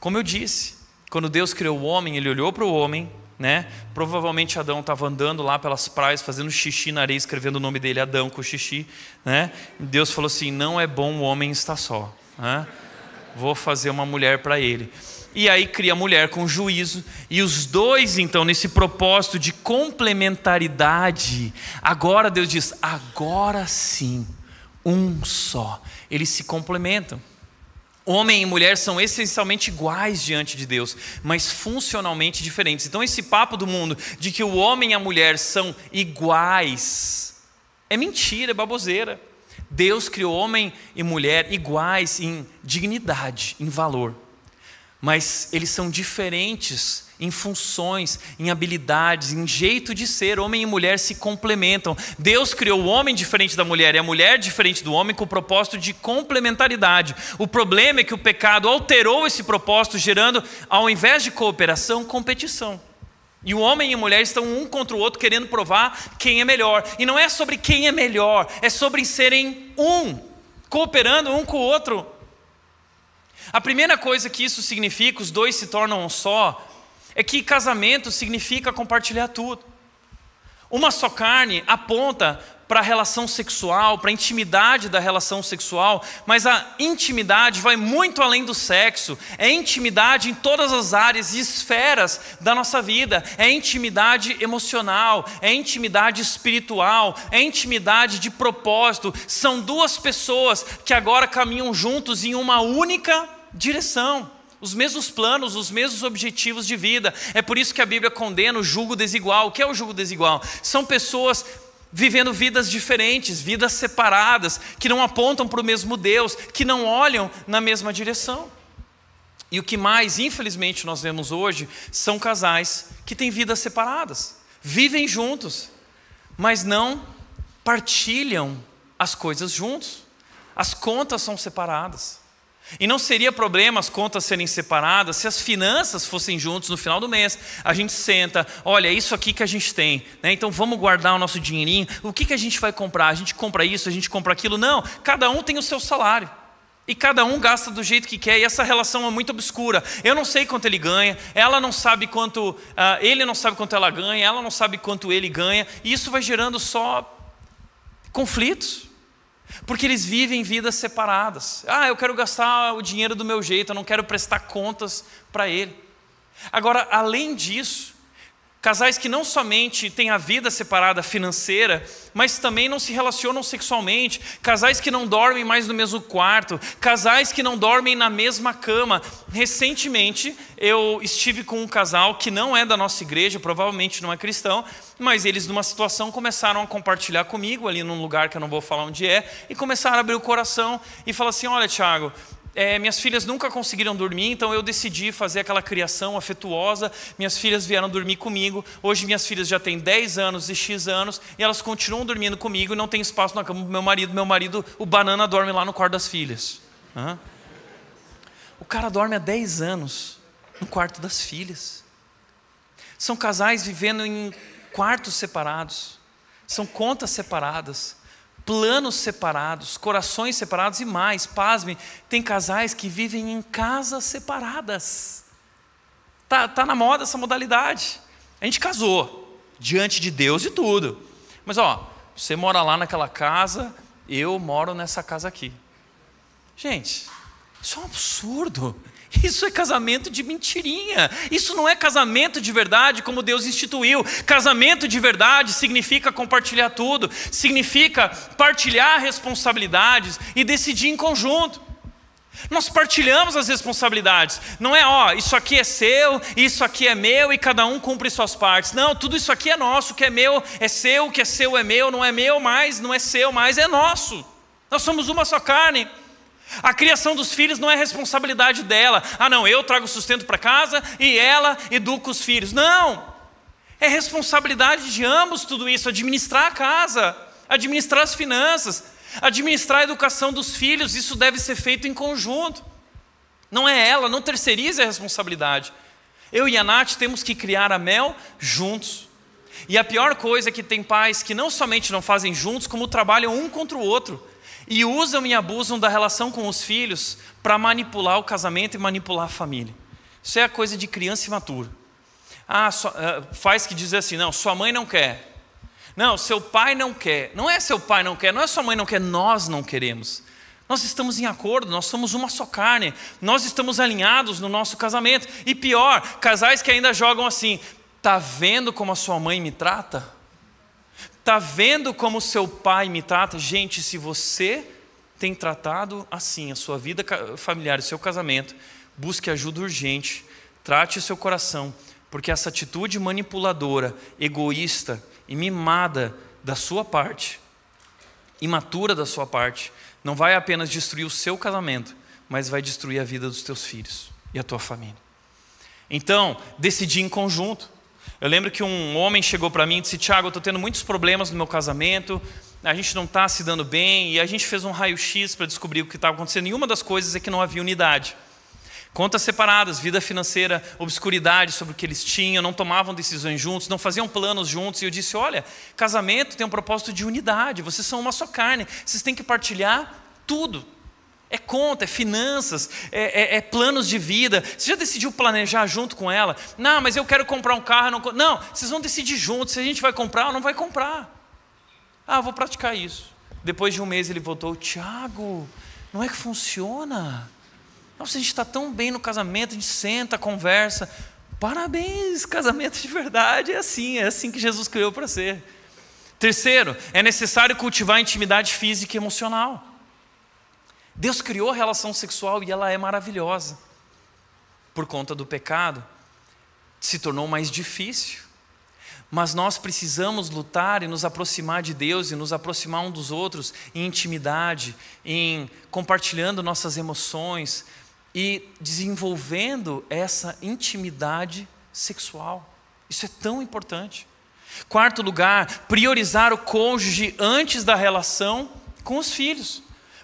Como eu disse, quando Deus criou o homem, ele olhou para o homem, né? Provavelmente Adão estava andando lá pelas praias, fazendo xixi na areia, escrevendo o nome dele Adão com xixi, né? Deus falou assim: "Não é bom o homem estar só, né? Vou fazer uma mulher para ele." E aí cria a mulher com juízo, e os dois, então, nesse propósito de complementaridade, agora Deus diz: agora sim, um só. Eles se complementam. Homem e mulher são essencialmente iguais diante de Deus, mas funcionalmente diferentes. Então, esse papo do mundo de que o homem e a mulher são iguais é mentira, é baboseira. Deus criou homem e mulher iguais em dignidade, em valor mas eles são diferentes em funções, em habilidades, em jeito de ser. Homem e mulher se complementam. Deus criou o homem diferente da mulher e a mulher diferente do homem com o propósito de complementaridade. O problema é que o pecado alterou esse propósito, gerando, ao invés de cooperação, competição. E o homem e a mulher estão um contra o outro querendo provar quem é melhor. E não é sobre quem é melhor, é sobre serem um, cooperando um com o outro. A primeira coisa que isso significa, os dois se tornam um só, é que casamento significa compartilhar tudo. Uma só carne aponta para a relação sexual, para a intimidade da relação sexual, mas a intimidade vai muito além do sexo, é intimidade em todas as áreas e esferas da nossa vida, é intimidade emocional, é intimidade espiritual, é intimidade de propósito. São duas pessoas que agora caminham juntos em uma única direção, os mesmos planos, os mesmos objetivos de vida. É por isso que a Bíblia condena o julgo desigual. O que é o julgo desigual? São pessoas vivendo vidas diferentes, vidas separadas, que não apontam para o mesmo Deus, que não olham na mesma direção. E o que mais, infelizmente, nós vemos hoje são casais que têm vidas separadas, vivem juntos, mas não partilham as coisas juntos. As contas são separadas. E não seria problema as contas serem separadas se as finanças fossem juntos no final do mês. A gente senta, olha, é isso aqui que a gente tem, né? então vamos guardar o nosso dinheirinho. O que, que a gente vai comprar? A gente compra isso, a gente compra aquilo? Não, cada um tem o seu salário. E cada um gasta do jeito que quer, e essa relação é muito obscura. Eu não sei quanto ele ganha, ela não sabe quanto, uh, ele não sabe quanto ela ganha, ela não sabe quanto ele ganha, e isso vai gerando só conflitos. Porque eles vivem vidas separadas. Ah, eu quero gastar o dinheiro do meu jeito, eu não quero prestar contas para ele. Agora, além disso, Casais que não somente têm a vida separada financeira, mas também não se relacionam sexualmente. Casais que não dormem mais no mesmo quarto. Casais que não dormem na mesma cama. Recentemente, eu estive com um casal que não é da nossa igreja, provavelmente não é cristão, mas eles, numa situação, começaram a compartilhar comigo, ali num lugar que eu não vou falar onde é, e começaram a abrir o coração e falar assim: Olha, Tiago, é, minhas filhas nunca conseguiram dormir, então eu decidi fazer aquela criação afetuosa. Minhas filhas vieram dormir comigo. Hoje minhas filhas já têm 10 anos e X anos e elas continuam dormindo comigo e não tem espaço na cama do meu marido. Meu marido, o banana, dorme lá no quarto das filhas. Uhum. O cara dorme há 10 anos no quarto das filhas. São casais vivendo em quartos separados, são contas separadas planos separados, corações separados e mais, pasmem, tem casais que vivem em casas separadas. Tá, tá na moda essa modalidade. A gente casou diante de Deus e tudo. Mas ó, você mora lá naquela casa, eu moro nessa casa aqui. Gente, isso é um absurdo. Isso é casamento de mentirinha. Isso não é casamento de verdade como Deus instituiu. Casamento de verdade significa compartilhar tudo, significa partilhar responsabilidades e decidir em conjunto. Nós partilhamos as responsabilidades. Não é, ó, isso aqui é seu, isso aqui é meu e cada um cumpre suas partes. Não, tudo isso aqui é nosso, o que é meu é seu, o que é seu é meu, não é meu mais, não é seu mais, é nosso. Nós somos uma só carne. A criação dos filhos não é responsabilidade dela. Ah, não, eu trago sustento para casa e ela educa os filhos. Não! É responsabilidade de ambos tudo isso, administrar a casa, administrar as finanças, administrar a educação dos filhos, isso deve ser feito em conjunto. Não é ela, não terceirize a responsabilidade. Eu e a Nath temos que criar a Mel juntos. E a pior coisa é que tem pais que não somente não fazem juntos, como trabalham um contra o outro e usam e abusam da relação com os filhos para manipular o casamento e manipular a família. Isso é a coisa de criança imatura. Ah, eh, faz que dizer assim, não, sua mãe não quer. Não, seu pai não quer. Não é seu pai não quer, não é sua mãe não quer, nós não queremos. Nós estamos em acordo, nós somos uma só carne, nós estamos alinhados no nosso casamento. E pior, casais que ainda jogam assim: tá vendo como a sua mãe me trata? Está vendo como seu pai me trata? Gente, se você tem tratado assim a sua vida familiar, o seu casamento, busque ajuda urgente, trate o seu coração, porque essa atitude manipuladora, egoísta e mimada da sua parte, imatura da sua parte, não vai apenas destruir o seu casamento, mas vai destruir a vida dos teus filhos e a tua família. Então, decidir em conjunto. Eu lembro que um homem chegou para mim e disse: Tiago, eu estou tendo muitos problemas no meu casamento, a gente não está se dando bem, e a gente fez um raio-x para descobrir o que estava acontecendo. E uma das coisas é que não havia unidade. Contas separadas, vida financeira, obscuridade sobre o que eles tinham, não tomavam decisões juntos, não faziam planos juntos. E eu disse: olha, casamento tem um propósito de unidade, vocês são uma só carne, vocês têm que partilhar tudo. É conta, é finanças, é, é, é, planos de vida. Você já decidiu planejar junto com ela? Não, mas eu quero comprar um carro. Não, não, vocês vão decidir juntos se a gente vai comprar ou não vai comprar. Ah, vou praticar isso. Depois de um mês ele voltou, Tiago, não é que funciona. Nossa, a gente está tão bem no casamento, a gente senta, conversa. Parabéns, casamento de verdade é assim, é assim que Jesus criou para ser. Terceiro, é necessário cultivar intimidade física e emocional. Deus criou a relação sexual e ela é maravilhosa. Por conta do pecado, se tornou mais difícil. Mas nós precisamos lutar e nos aproximar de Deus e nos aproximar um dos outros em intimidade, em compartilhando nossas emoções e desenvolvendo essa intimidade sexual. Isso é tão importante. Quarto lugar, priorizar o cônjuge antes da relação com os filhos.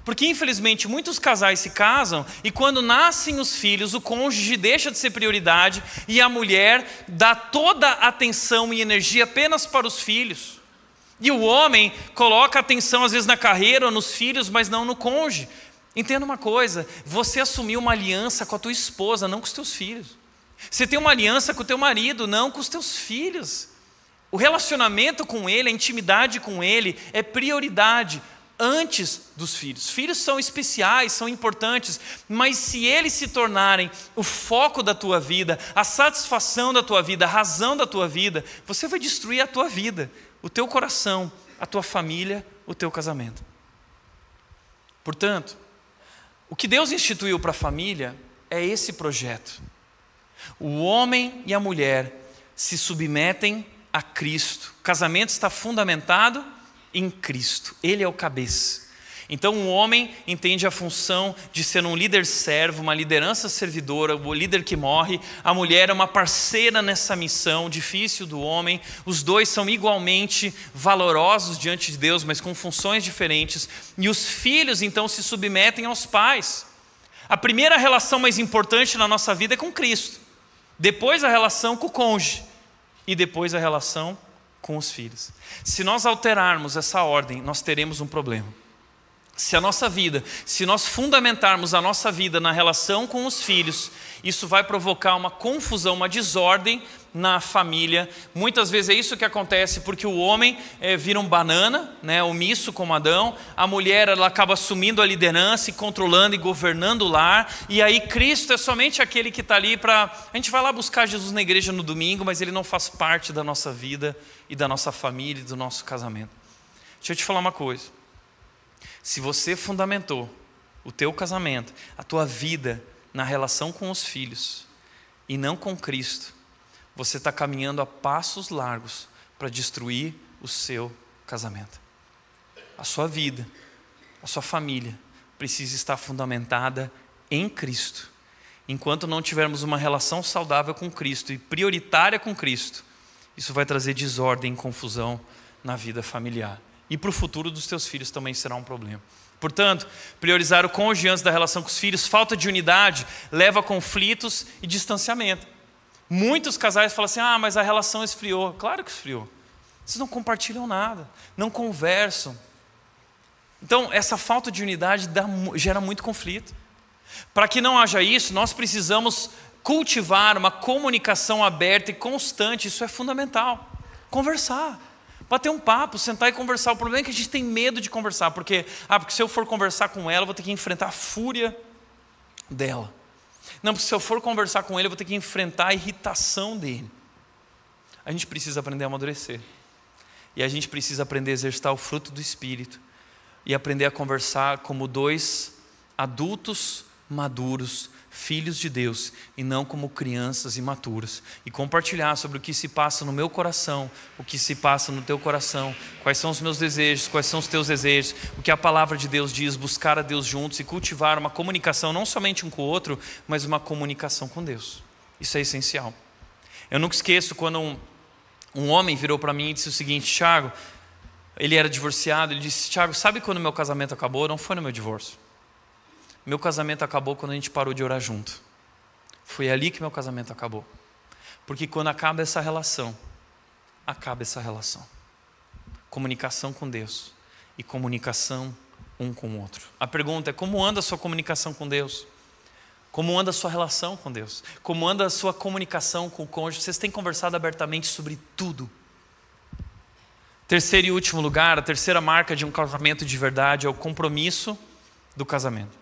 Porque infelizmente muitos casais se casam e quando nascem os filhos, o cônjuge deixa de ser prioridade e a mulher dá toda a atenção e energia apenas para os filhos. E o homem coloca atenção às vezes na carreira ou nos filhos, mas não no cônjuge. Entenda uma coisa, você assumiu uma aliança com a tua esposa, não com os teus filhos. Você tem uma aliança com o teu marido, não com os teus filhos. O relacionamento com ele, a intimidade com ele é prioridade antes dos filhos. Filhos são especiais, são importantes, mas se eles se tornarem o foco da tua vida, a satisfação da tua vida, a razão da tua vida, você vai destruir a tua vida, o teu coração, a tua família, o teu casamento. Portanto, o que Deus instituiu para a família é esse projeto. O homem e a mulher se submetem a Cristo. O casamento está fundamentado em Cristo. Ele é o cabeça. Então, o um homem entende a função de ser um líder servo, uma liderança servidora, o líder que morre. A mulher é uma parceira nessa missão difícil do homem. Os dois são igualmente valorosos diante de Deus, mas com funções diferentes. E os filhos, então, se submetem aos pais. A primeira relação mais importante na nossa vida é com Cristo. Depois, a relação com o cônjuge. E depois, a relação com os filhos. Se nós alterarmos essa ordem, nós teremos um problema. Se a nossa vida, se nós fundamentarmos a nossa vida na relação com os filhos, isso vai provocar uma confusão, uma desordem na família. Muitas vezes é isso que acontece, porque o homem é, vira um banana, né, omisso como Adão, a mulher ela acaba assumindo a liderança e controlando e governando o lar, e aí Cristo é somente aquele que está ali para. A gente vai lá buscar Jesus na igreja no domingo, mas ele não faz parte da nossa vida e da nossa família e do nosso casamento. Deixa eu te falar uma coisa. Se você fundamentou o teu casamento, a tua vida na relação com os filhos e não com Cristo, você está caminhando a passos largos para destruir o seu casamento. A sua vida, a sua família precisa estar fundamentada em Cristo. Enquanto não tivermos uma relação saudável com Cristo e prioritária com Cristo, isso vai trazer desordem e confusão na vida familiar. E para o futuro dos teus filhos também será um problema. Portanto, priorizar o cônjuge antes da relação com os filhos, falta de unidade, leva a conflitos e distanciamento. Muitos casais falam assim: ah, mas a relação esfriou. Claro que esfriou. Vocês não compartilham nada, não conversam. Então, essa falta de unidade dá, gera muito conflito. Para que não haja isso, nós precisamos cultivar uma comunicação aberta e constante, isso é fundamental. Conversar, bater um papo, sentar e conversar. O problema é que a gente tem medo de conversar, porque, ah, porque se eu for conversar com ela, eu vou ter que enfrentar a fúria dela. Não, porque se eu for conversar com ele, eu vou ter que enfrentar a irritação dele. A gente precisa aprender a amadurecer. E a gente precisa aprender a exercitar o fruto do Espírito. E aprender a conversar como dois adultos maduros filhos de Deus e não como crianças imaturas, e compartilhar sobre o que se passa no meu coração, o que se passa no teu coração, quais são os meus desejos, quais são os teus desejos, o que a palavra de Deus diz, buscar a Deus juntos e cultivar uma comunicação não somente um com o outro, mas uma comunicação com Deus. Isso é essencial. Eu nunca esqueço quando um, um homem virou para mim e disse o seguinte: Tiago, ele era divorciado, ele disse: Tiago, sabe quando meu casamento acabou? Não foi no meu divórcio meu casamento acabou quando a gente parou de orar junto. Foi ali que meu casamento acabou. Porque quando acaba essa relação, acaba essa relação. Comunicação com Deus e comunicação um com o outro. A pergunta é: como anda a sua comunicação com Deus? Como anda a sua relação com Deus? Como anda a sua comunicação com o cônjuge? Vocês têm conversado abertamente sobre tudo. Terceiro e último lugar, a terceira marca de um casamento de verdade é o compromisso do casamento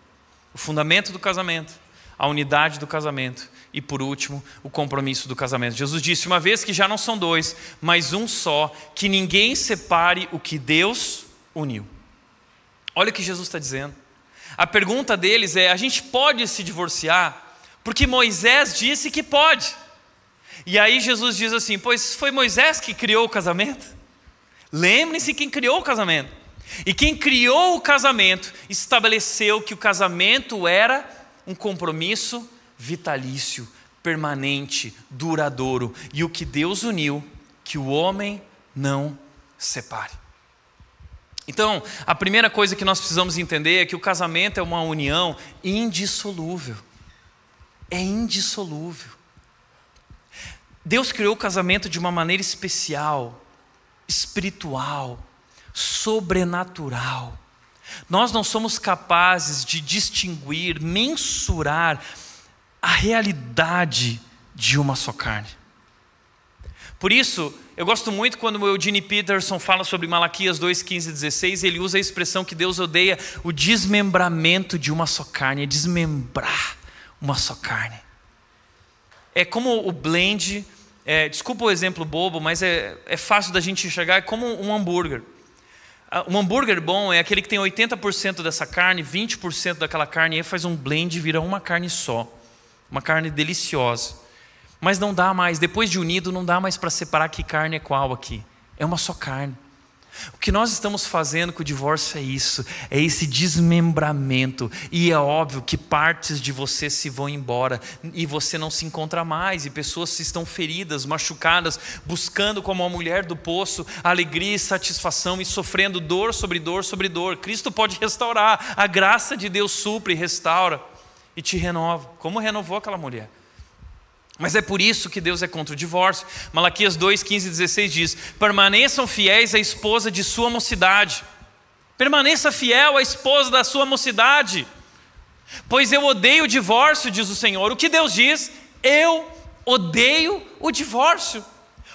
o fundamento do casamento, a unidade do casamento e, por último, o compromisso do casamento. Jesus disse: uma vez que já não são dois, mas um só, que ninguém separe o que Deus uniu. Olha o que Jesus está dizendo. A pergunta deles é: a gente pode se divorciar? Porque Moisés disse que pode. E aí Jesus diz assim: pois foi Moisés que criou o casamento? Lembre-se quem criou o casamento. E quem criou o casamento estabeleceu que o casamento era um compromisso vitalício, permanente, duradouro. E o que Deus uniu, que o homem não separe. Então, a primeira coisa que nós precisamos entender é que o casamento é uma união indissolúvel. É indissolúvel. Deus criou o casamento de uma maneira especial, espiritual, sobrenatural. Nós não somos capazes de distinguir, mensurar a realidade de uma só carne. Por isso, eu gosto muito quando o Eugene Peterson fala sobre Malaquias 2, 15 e 16, ele usa a expressão que Deus odeia o desmembramento de uma só carne, é desmembrar uma só carne. É como o blend, é, desculpa o exemplo bobo, mas é, é fácil da gente enxergar, é como um hambúrguer. Ah, um hambúrguer bom é aquele que tem 80% dessa carne, 20% daquela carne, e faz um blend e vira uma carne só. Uma carne deliciosa. Mas não dá mais, depois de unido, não dá mais para separar que carne é qual aqui. É uma só carne. O que nós estamos fazendo com o divórcio é isso, é esse desmembramento. E é óbvio que partes de você se vão embora e você não se encontra mais, e pessoas estão feridas, machucadas, buscando como a mulher do poço alegria e satisfação e sofrendo dor sobre dor sobre dor. Cristo pode restaurar, a graça de Deus supre, restaura e te renova, como renovou aquela mulher. Mas é por isso que Deus é contra o divórcio. Malaquias 2, 15 e 16 diz: Permaneçam fiéis à esposa de sua mocidade. Permaneça fiel à esposa da sua mocidade. Pois eu odeio o divórcio, diz o Senhor. O que Deus diz? Eu odeio o divórcio.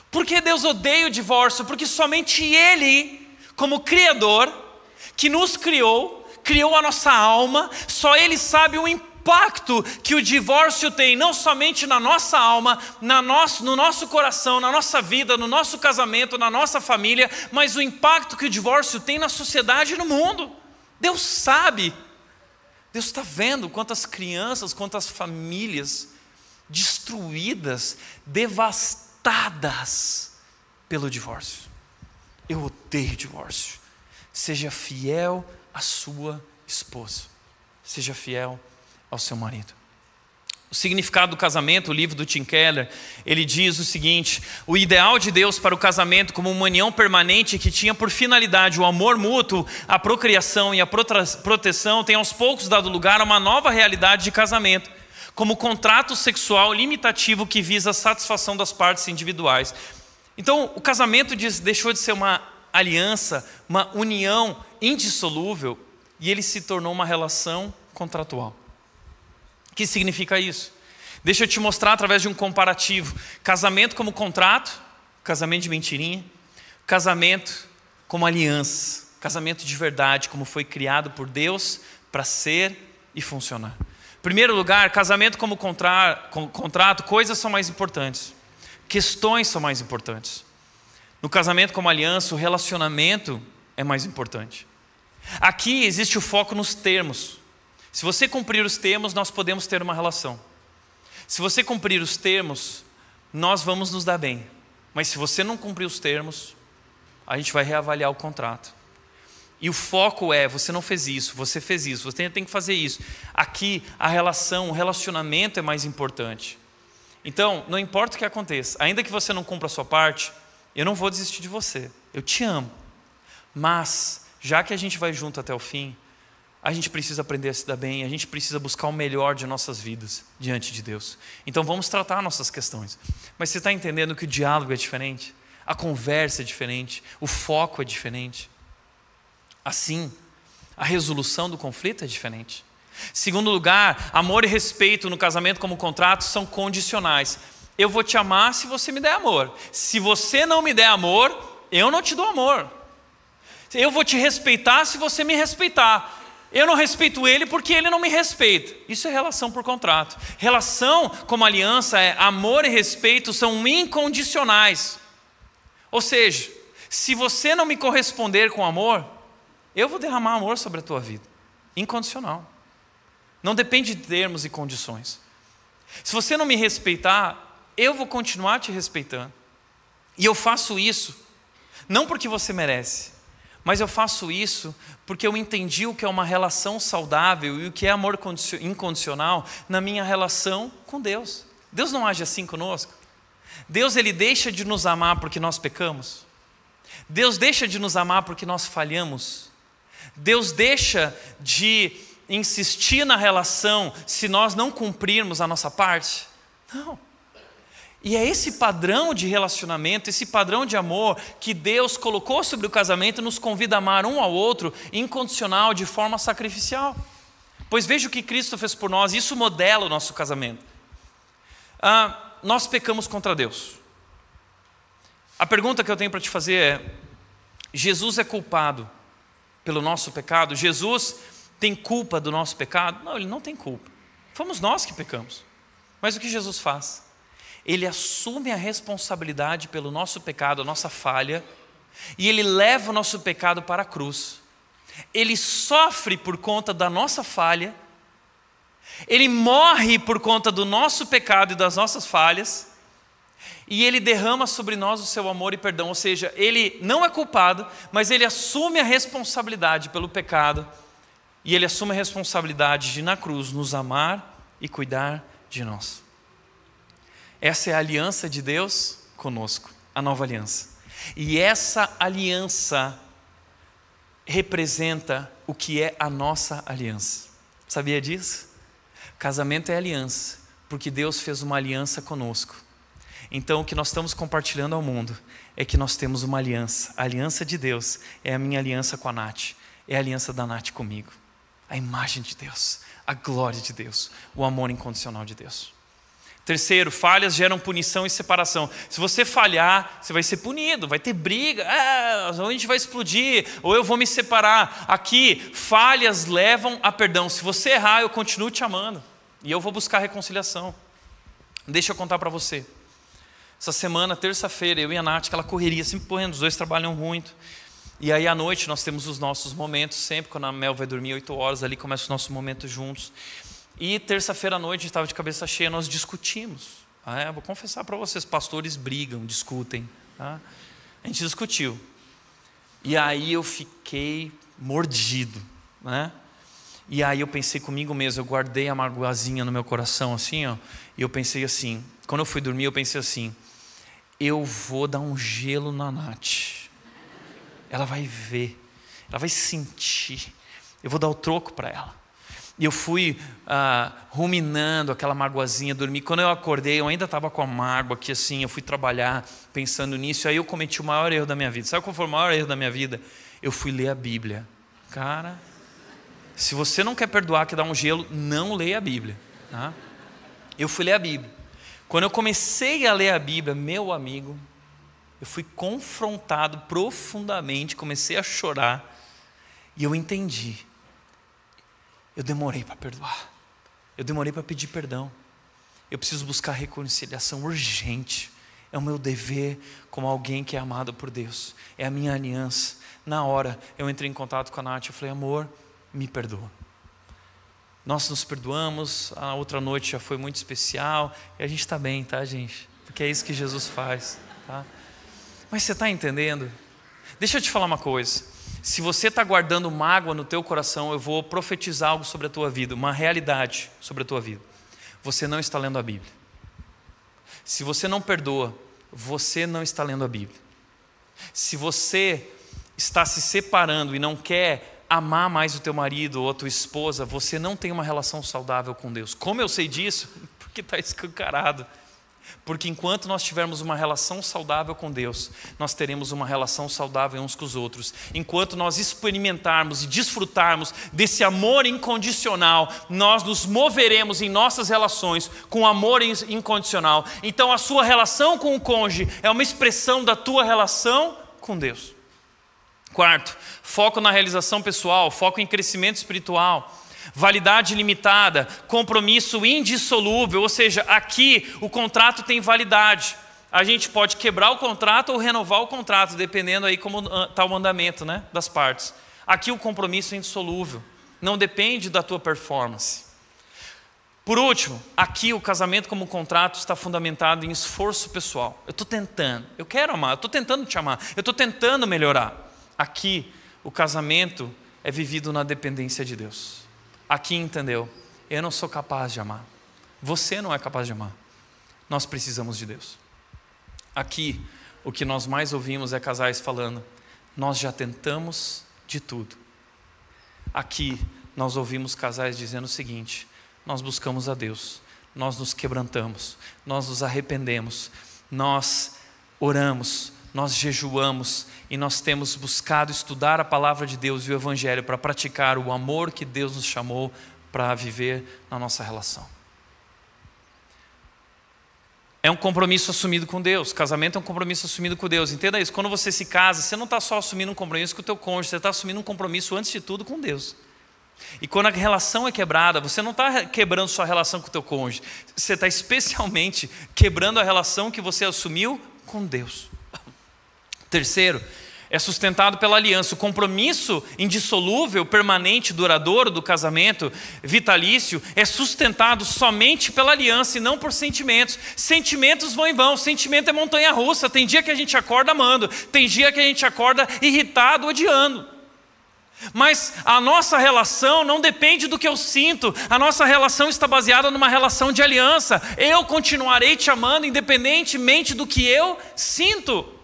Por que Deus odeia o divórcio? Porque somente Ele, como Criador, que nos criou, criou a nossa alma, só Ele sabe o impacto impacto que o divórcio tem, não somente na nossa alma, na nosso, no nosso coração, na nossa vida, no nosso casamento, na nossa família, mas o impacto que o divórcio tem na sociedade e no mundo. Deus sabe, Deus está vendo quantas crianças, quantas famílias destruídas, devastadas pelo divórcio. Eu odeio divórcio. Seja fiel à sua esposa. Seja fiel ao seu marido. O significado do casamento, o livro do Tim Keller, ele diz o seguinte: o ideal de Deus para o casamento como uma união permanente que tinha por finalidade o amor mútuo, a procriação e a proteção, tem aos poucos dado lugar a uma nova realidade de casamento, como contrato sexual limitativo que visa a satisfação das partes individuais. Então, o casamento deixou de ser uma aliança, uma união indissolúvel, e ele se tornou uma relação contratual. O que significa isso? Deixa eu te mostrar através de um comparativo: casamento como contrato, casamento de mentirinha, casamento como aliança, casamento de verdade, como foi criado por Deus para ser e funcionar. Primeiro lugar, casamento como contrato, coisas são mais importantes, questões são mais importantes. No casamento como aliança, o relacionamento é mais importante. Aqui existe o foco nos termos. Se você cumprir os termos, nós podemos ter uma relação. Se você cumprir os termos, nós vamos nos dar bem. Mas se você não cumprir os termos, a gente vai reavaliar o contrato. E o foco é: você não fez isso, você fez isso, você tem que fazer isso. Aqui, a relação, o relacionamento é mais importante. Então, não importa o que aconteça, ainda que você não cumpra a sua parte, eu não vou desistir de você. Eu te amo. Mas, já que a gente vai junto até o fim, a gente precisa aprender a se dar bem, a gente precisa buscar o melhor de nossas vidas diante de Deus. Então vamos tratar nossas questões. Mas você está entendendo que o diálogo é diferente, a conversa é diferente, o foco é diferente. Assim, a resolução do conflito é diferente. Segundo lugar, amor e respeito no casamento como contrato são condicionais. Eu vou te amar se você me der amor. Se você não me der amor, eu não te dou amor. Eu vou te respeitar se você me respeitar. Eu não respeito ele porque ele não me respeita. Isso é relação por contrato. Relação como aliança é amor e respeito são incondicionais. Ou seja, se você não me corresponder com amor, eu vou derramar amor sobre a tua vida. Incondicional. Não depende de termos e condições. Se você não me respeitar, eu vou continuar te respeitando. E eu faço isso não porque você merece, mas eu faço isso porque eu entendi o que é uma relação saudável e o que é amor incondicional na minha relação com Deus. Deus não age assim conosco. Deus ele deixa de nos amar porque nós pecamos. Deus deixa de nos amar porque nós falhamos. Deus deixa de insistir na relação se nós não cumprirmos a nossa parte. Não. E é esse padrão de relacionamento, esse padrão de amor que Deus colocou sobre o casamento, nos convida a amar um ao outro incondicional, de forma sacrificial. Pois veja o que Cristo fez por nós, isso modela o nosso casamento. Ah, nós pecamos contra Deus. A pergunta que eu tenho para te fazer é: Jesus é culpado pelo nosso pecado? Jesus tem culpa do nosso pecado? Não, ele não tem culpa. Fomos nós que pecamos. Mas o que Jesus faz? Ele assume a responsabilidade pelo nosso pecado, a nossa falha, e ele leva o nosso pecado para a cruz. Ele sofre por conta da nossa falha, ele morre por conta do nosso pecado e das nossas falhas, e ele derrama sobre nós o seu amor e perdão, ou seja, ele não é culpado, mas ele assume a responsabilidade pelo pecado, e ele assume a responsabilidade de na cruz nos amar e cuidar de nós. Essa é a aliança de Deus conosco, a nova aliança. E essa aliança representa o que é a nossa aliança. Sabia disso? Casamento é aliança, porque Deus fez uma aliança conosco. Então, o que nós estamos compartilhando ao mundo é que nós temos uma aliança. A aliança de Deus é a minha aliança com a Nath, é a aliança da Nath comigo. A imagem de Deus, a glória de Deus, o amor incondicional de Deus. Terceiro, falhas geram punição e separação. Se você falhar, você vai ser punido, vai ter briga, ah, a gente vai explodir, ou eu vou me separar. Aqui, falhas levam a perdão. Se você errar, eu continuo te amando e eu vou buscar reconciliação. Deixa eu contar para você. Essa semana, terça-feira, eu e a Nath, aquela correria, sempre correndo, os dois trabalham muito. E aí à noite nós temos os nossos momentos, sempre quando a Mel vai dormir 8 horas, ali começa o nosso momento juntos. E terça-feira à noite, estava de cabeça cheia, nós discutimos. Ah, é, vou confessar para vocês, pastores brigam, discutem. Tá? A gente discutiu. E aí eu fiquei mordido. Né? E aí eu pensei comigo mesmo, eu guardei a magoazinha no meu coração assim, ó, e eu pensei assim, quando eu fui dormir, eu pensei assim, eu vou dar um gelo na Nath. Ela vai ver, ela vai sentir. Eu vou dar o troco para ela. E eu fui ah, ruminando aquela magoazinha, dormi. Quando eu acordei, eu ainda estava com a mágoa aqui assim, eu fui trabalhar pensando nisso. Aí eu cometi o maior erro da minha vida. Sabe qual foi o maior erro da minha vida? Eu fui ler a Bíblia. Cara, se você não quer perdoar, quer dar um gelo, não leia a Bíblia. Tá? Eu fui ler a Bíblia. Quando eu comecei a ler a Bíblia, meu amigo, eu fui confrontado profundamente, comecei a chorar. E eu entendi eu demorei para perdoar. Eu demorei para pedir perdão. Eu preciso buscar reconciliação urgente. É o meu dever como alguém que é amado por Deus. É a minha aliança. Na hora eu entrei em contato com a Nath. Eu falei, amor, me perdoa. Nós nos perdoamos. A outra noite já foi muito especial. E a gente está bem, tá, gente? Porque é isso que Jesus faz. Tá? Mas você está entendendo? Deixa eu te falar uma coisa. Se você está guardando mágoa no teu coração, eu vou profetizar algo sobre a tua vida, uma realidade sobre a tua vida. Você não está lendo a Bíblia. Se você não perdoa, você não está lendo a Bíblia. Se você está se separando e não quer amar mais o teu marido ou a tua esposa, você não tem uma relação saudável com Deus. Como eu sei disso? Porque está escancarado. Porque enquanto nós tivermos uma relação saudável com Deus, nós teremos uma relação saudável uns com os outros. Enquanto nós experimentarmos e desfrutarmos desse amor incondicional, nós nos moveremos em nossas relações com amor incondicional. Então a sua relação com o cônjuge é uma expressão da tua relação com Deus. Quarto, foco na realização pessoal, foco em crescimento espiritual validade limitada, compromisso indissolúvel, ou seja, aqui o contrato tem validade. A gente pode quebrar o contrato ou renovar o contrato, dependendo aí como está o mandamento né, das partes. Aqui o compromisso é indissolúvel, não depende da tua performance. Por último, aqui o casamento como contrato está fundamentado em esforço pessoal. Eu estou tentando, eu quero amar, eu estou tentando te amar, eu estou tentando melhorar. Aqui o casamento é vivido na dependência de Deus aqui entendeu: eu não sou capaz de amar. Você não é capaz de amar. Nós precisamos de Deus. Aqui, o que nós mais ouvimos é casais falando: Nós já tentamos de tudo. Aqui, nós ouvimos casais dizendo o seguinte: Nós buscamos a Deus, nós nos quebrantamos, nós nos arrependemos, nós oramos, nós jejuamos e nós temos buscado estudar a palavra de Deus e o Evangelho para praticar o amor que Deus nos chamou para viver na nossa relação. É um compromisso assumido com Deus. Casamento é um compromisso assumido com Deus. Entenda isso. Quando você se casa, você não está só assumindo um compromisso com o teu cônjuge, você está assumindo um compromisso antes de tudo com Deus. E quando a relação é quebrada, você não está quebrando sua relação com o teu cônjuge, você está especialmente quebrando a relação que você assumiu com Deus. Terceiro, é sustentado pela aliança. O compromisso indissolúvel, permanente, duradouro do casamento vitalício é sustentado somente pela aliança e não por sentimentos. Sentimentos vão e vão, sentimento é montanha russa. Tem dia que a gente acorda amando, tem dia que a gente acorda irritado, odiando. Mas a nossa relação não depende do que eu sinto, a nossa relação está baseada numa relação de aliança. Eu continuarei te amando independentemente do que eu sinto.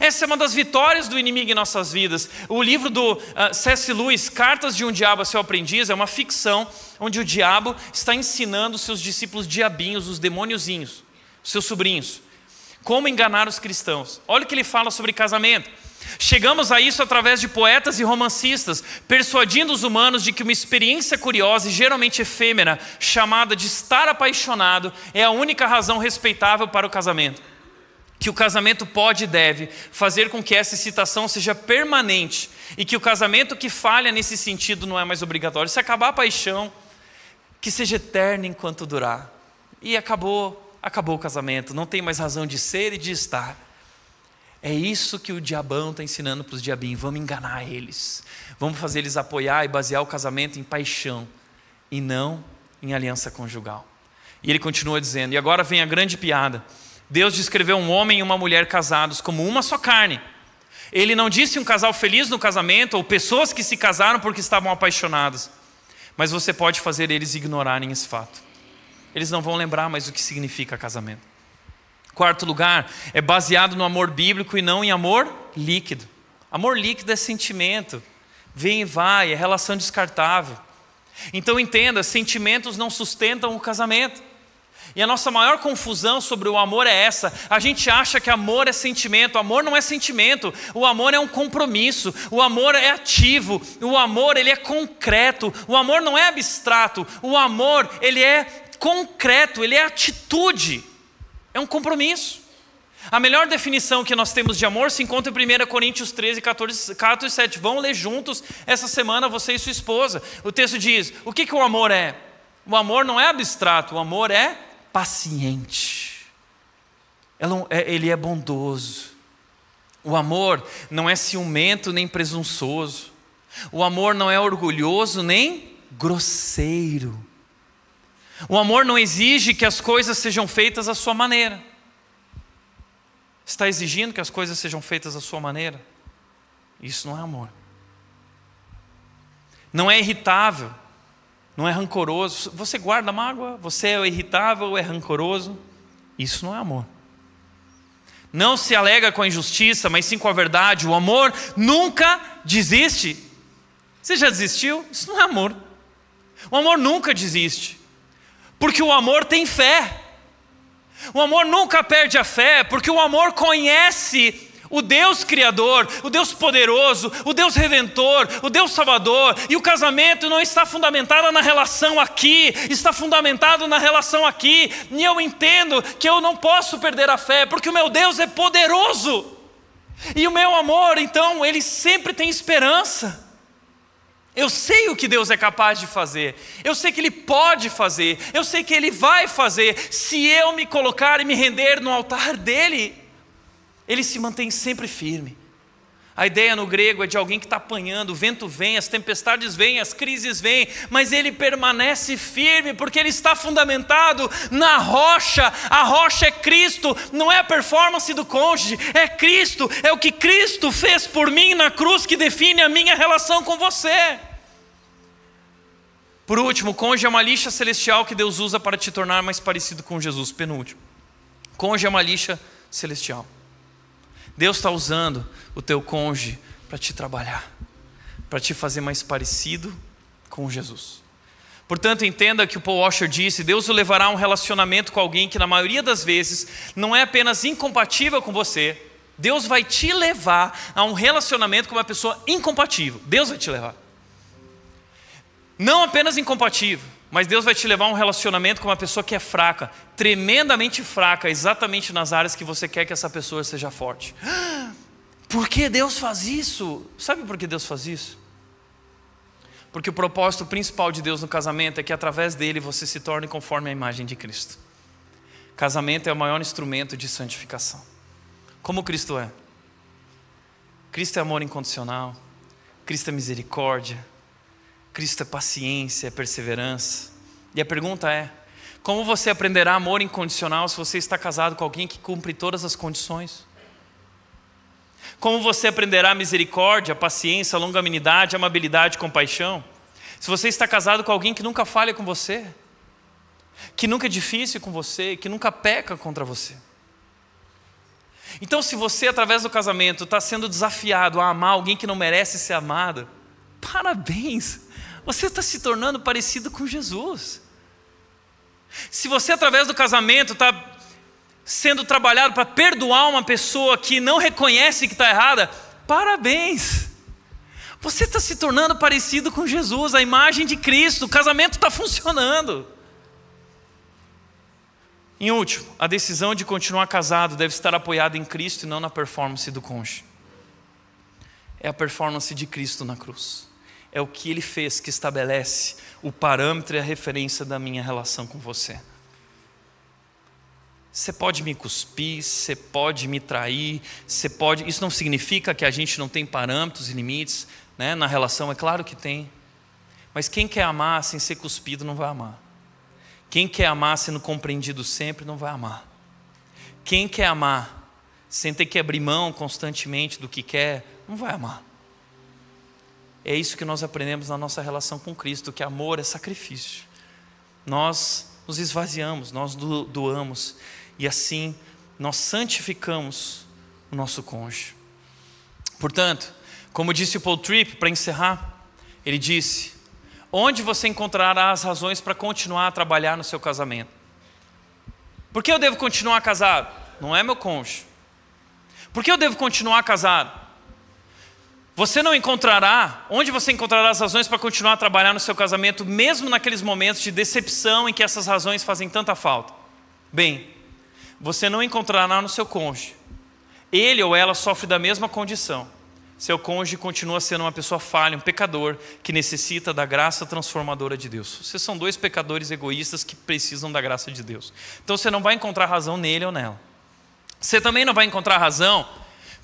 Essa é uma das vitórias do inimigo em nossas vidas. O livro do uh, C.S. Lewis, Cartas de um Diabo a Seu Aprendiz, é uma ficção onde o diabo está ensinando seus discípulos diabinhos, os demôniozinhos, seus sobrinhos, como enganar os cristãos. Olha o que ele fala sobre casamento. Chegamos a isso através de poetas e romancistas, persuadindo os humanos de que uma experiência curiosa e geralmente efêmera, chamada de estar apaixonado, é a única razão respeitável para o casamento que o casamento pode e deve fazer com que essa excitação seja permanente e que o casamento que falha nesse sentido não é mais obrigatório. Se acabar a paixão, que seja eterna enquanto durar. E acabou, acabou o casamento, não tem mais razão de ser e de estar. É isso que o diabão está ensinando para os diabinhos. Vamos enganar eles. Vamos fazer eles apoiar e basear o casamento em paixão e não em aliança conjugal. E ele continua dizendo, e agora vem a grande piada. Deus descreveu um homem e uma mulher casados como uma só carne. Ele não disse um casal feliz no casamento ou pessoas que se casaram porque estavam apaixonados. Mas você pode fazer eles ignorarem esse fato. Eles não vão lembrar mais o que significa casamento. Quarto lugar, é baseado no amor bíblico e não em amor líquido. Amor líquido é sentimento, vem e vai, é relação descartável. Então entenda: sentimentos não sustentam o casamento. E a nossa maior confusão sobre o amor é essa. A gente acha que amor é sentimento. O amor não é sentimento. O amor é um compromisso. O amor é ativo. O amor ele é concreto. O amor não é abstrato. O amor ele é concreto. Ele é atitude. É um compromisso. A melhor definição que nós temos de amor se encontra em 1 Coríntios 13, 14, 14 e 7. Vão ler juntos essa semana, você e sua esposa. O texto diz: O que, que o amor é? O amor não é abstrato, o amor é paciente, é, ele é bondoso. O amor não é ciumento nem presunçoso. O amor não é orgulhoso nem grosseiro. O amor não exige que as coisas sejam feitas à sua maneira. Está exigindo que as coisas sejam feitas à sua maneira? Isso não é amor. Não é irritável não é rancoroso. Você guarda mágoa? Você é irritável é rancoroso? Isso não é amor. Não se alega com a injustiça, mas sim com a verdade. O amor nunca desiste. Você já desistiu? Isso não é amor. O amor nunca desiste. Porque o amor tem fé. O amor nunca perde a fé, porque o amor conhece o Deus Criador, o Deus poderoso, o Deus redentor, o Deus salvador, e o casamento não está fundamentado na relação aqui, está fundamentado na relação aqui, e eu entendo que eu não posso perder a fé, porque o meu Deus é poderoso, e o meu amor, então, ele sempre tem esperança. Eu sei o que Deus é capaz de fazer, eu sei que Ele pode fazer, eu sei que Ele vai fazer, se eu me colocar e me render no altar dEle. Ele se mantém sempre firme. A ideia no grego é de alguém que está apanhando, o vento vem, as tempestades vêm, as crises vêm, mas ele permanece firme, porque ele está fundamentado na rocha. A rocha é Cristo, não é a performance do cônjuge, é Cristo, é o que Cristo fez por mim na cruz que define a minha relação com você. Por último, cônjuge é uma lixa celestial que Deus usa para te tornar mais parecido com Jesus. Penúltimo, cônjuge é uma lixa celestial. Deus está usando o teu cônjuge para te trabalhar, para te fazer mais parecido com Jesus. Portanto, entenda que o Paul Washer disse: Deus o levará a um relacionamento com alguém que, na maioria das vezes, não é apenas incompatível com você, Deus vai te levar a um relacionamento com uma pessoa incompatível. Deus vai te levar. Não apenas incompatível, mas Deus vai te levar a um relacionamento com uma pessoa que é fraca, tremendamente fraca, exatamente nas áreas que você quer que essa pessoa seja forte. Por que Deus faz isso? Sabe por que Deus faz isso? Porque o propósito principal de Deus no casamento é que através dele você se torne conforme a imagem de Cristo. Casamento é o maior instrumento de santificação. Como Cristo é? Cristo é amor incondicional, Cristo é misericórdia, Cristo é paciência, é perseverança. E a pergunta é: como você aprenderá amor incondicional se você está casado com alguém que cumpre todas as condições? Como você aprenderá misericórdia, paciência, longanimidade, amabilidade, compaixão? Se você está casado com alguém que nunca falha com você, que nunca é difícil com você, que nunca peca contra você. Então, se você, através do casamento, está sendo desafiado a amar alguém que não merece ser amado, parabéns! Você está se tornando parecido com Jesus. Se você, através do casamento, está sendo trabalhado para perdoar uma pessoa que não reconhece que está errada, parabéns. Você está se tornando parecido com Jesus, a imagem de Cristo, o casamento está funcionando. Em último, a decisão de continuar casado deve estar apoiada em Cristo e não na performance do cônjuge. É a performance de Cristo na cruz é o que ele fez que estabelece o parâmetro e a referência da minha relação com você. Você pode me cuspir, você pode me trair, você pode. Isso não significa que a gente não tem parâmetros e limites né? na relação, é claro que tem. Mas quem quer amar sem ser cuspido não vai amar. Quem quer amar sendo compreendido sempre não vai amar. Quem quer amar sem ter que abrir mão constantemente do que quer, não vai amar. É isso que nós aprendemos na nossa relação com Cristo, que amor é sacrifício. Nós nos esvaziamos, nós doamos e assim nós santificamos o nosso cônjuge. Portanto, como disse o Paul Tripp para encerrar, ele disse: Onde você encontrará as razões para continuar a trabalhar no seu casamento? Por que eu devo continuar casado? Não é meu cônjuge. Por que eu devo continuar casado? Você não encontrará, onde você encontrará as razões para continuar a trabalhar no seu casamento, mesmo naqueles momentos de decepção em que essas razões fazem tanta falta? Bem, você não encontrará no seu cônjuge. Ele ou ela sofre da mesma condição. Seu cônjuge continua sendo uma pessoa falha, um pecador que necessita da graça transformadora de Deus. Vocês são dois pecadores egoístas que precisam da graça de Deus. Então você não vai encontrar razão nele ou nela. Você também não vai encontrar razão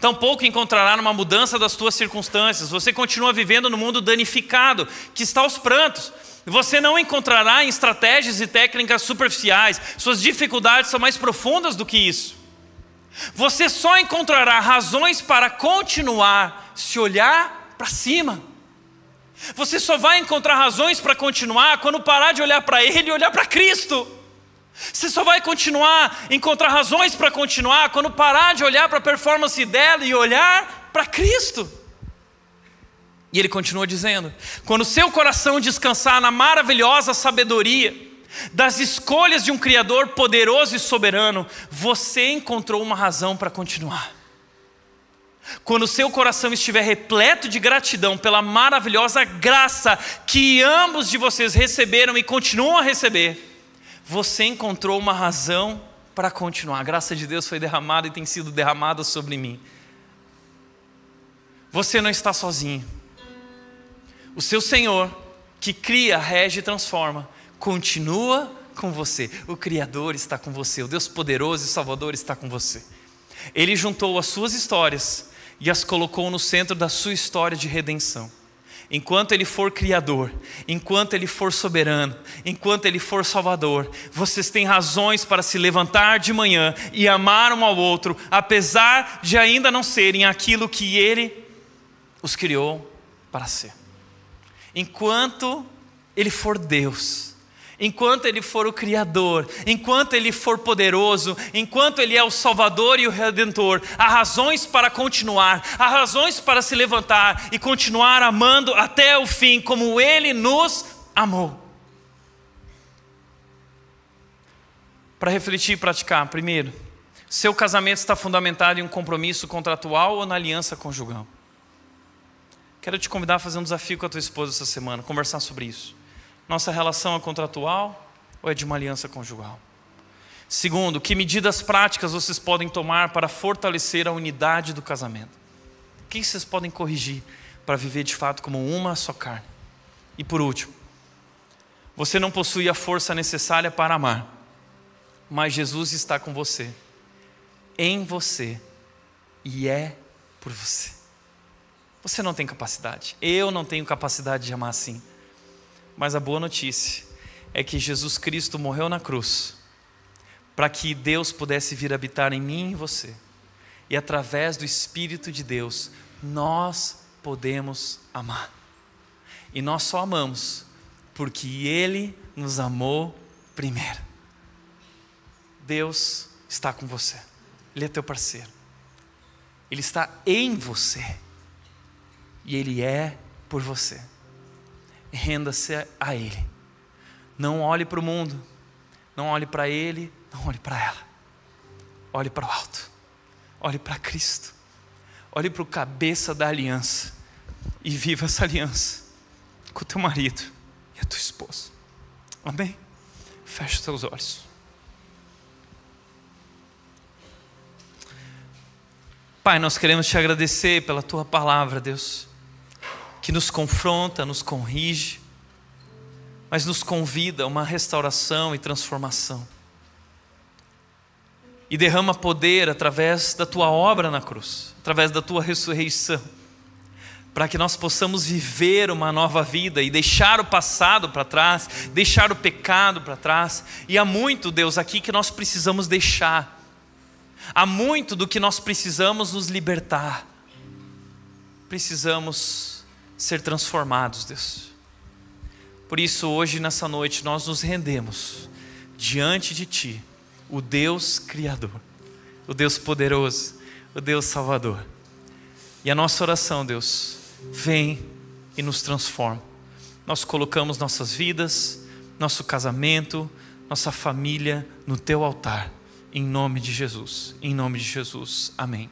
Tampouco encontrará numa mudança das tuas circunstâncias. Você continua vivendo no mundo danificado, que está aos prantos. Você não encontrará em estratégias e técnicas superficiais. Suas dificuldades são mais profundas do que isso. Você só encontrará razões para continuar se olhar para cima. Você só vai encontrar razões para continuar quando parar de olhar para Ele e olhar para Cristo. Você só vai continuar, encontrar razões para continuar quando parar de olhar para a performance dela e olhar para Cristo. E ele continua dizendo: quando seu coração descansar na maravilhosa sabedoria das escolhas de um Criador poderoso e soberano, você encontrou uma razão para continuar. Quando seu coração estiver repleto de gratidão pela maravilhosa graça que ambos de vocês receberam e continuam a receber, você encontrou uma razão para continuar. A graça de Deus foi derramada e tem sido derramada sobre mim. Você não está sozinho. O seu Senhor, que cria, rege e transforma, continua com você. O Criador está com você. O Deus poderoso e Salvador está com você. Ele juntou as suas histórias e as colocou no centro da sua história de redenção enquanto Ele for Criador, enquanto Ele for soberano, enquanto Ele for Salvador, vocês têm razões para se levantar de manhã e amar um ao outro, apesar de ainda não serem aquilo que Ele os criou para ser. Enquanto Ele for Deus, enquanto Ele for o Criador, enquanto Ele for poderoso, enquanto Ele é o Salvador e o Redentor, há razões para continuar, há razões para se levantar e continuar amando até o fim, como Ele nos amou. Para refletir e praticar, primeiro, seu casamento está fundamentado em um compromisso contratual ou na aliança conjugal? Quero te convidar a fazer um desafio com a tua esposa essa semana, conversar sobre isso. Nossa relação é contratual ou é de uma aliança conjugal? Segundo, que medidas práticas vocês podem tomar para fortalecer a unidade do casamento? O que vocês podem corrigir para viver de fato como uma só carne? E por último, você não possui a força necessária para amar, mas Jesus está com você, em você e é por você. Você não tem capacidade, eu não tenho capacidade de amar assim. Mas a boa notícia é que Jesus Cristo morreu na cruz para que Deus pudesse vir habitar em mim e você. E através do Espírito de Deus, nós podemos amar. E nós só amamos porque Ele nos amou primeiro. Deus está com você, Ele é teu parceiro, Ele está em você e Ele é por você renda-se a Ele. Não olhe para o mundo, não olhe para Ele, não olhe para ela. Olhe para o alto, olhe para Cristo, olhe para o cabeça da aliança e viva essa aliança com o teu marido e a tua esposa. Amém? Feche os teus olhos. Pai, nós queremos te agradecer pela tua palavra, Deus que nos confronta, nos corrige, mas nos convida a uma restauração e transformação. E derrama poder através da tua obra na cruz, através da tua ressurreição, para que nós possamos viver uma nova vida e deixar o passado para trás, deixar o pecado para trás. E há muito, Deus, aqui que nós precisamos deixar, há muito do que nós precisamos nos libertar. Precisamos ser transformados, Deus. Por isso, hoje, nessa noite, nós nos rendemos diante de Ti, o Deus Criador, o Deus poderoso, o Deus Salvador. E a nossa oração, Deus, vem e nos transforma. Nós colocamos nossas vidas, nosso casamento, nossa família no Teu altar, em nome de Jesus. Em nome de Jesus. Amém.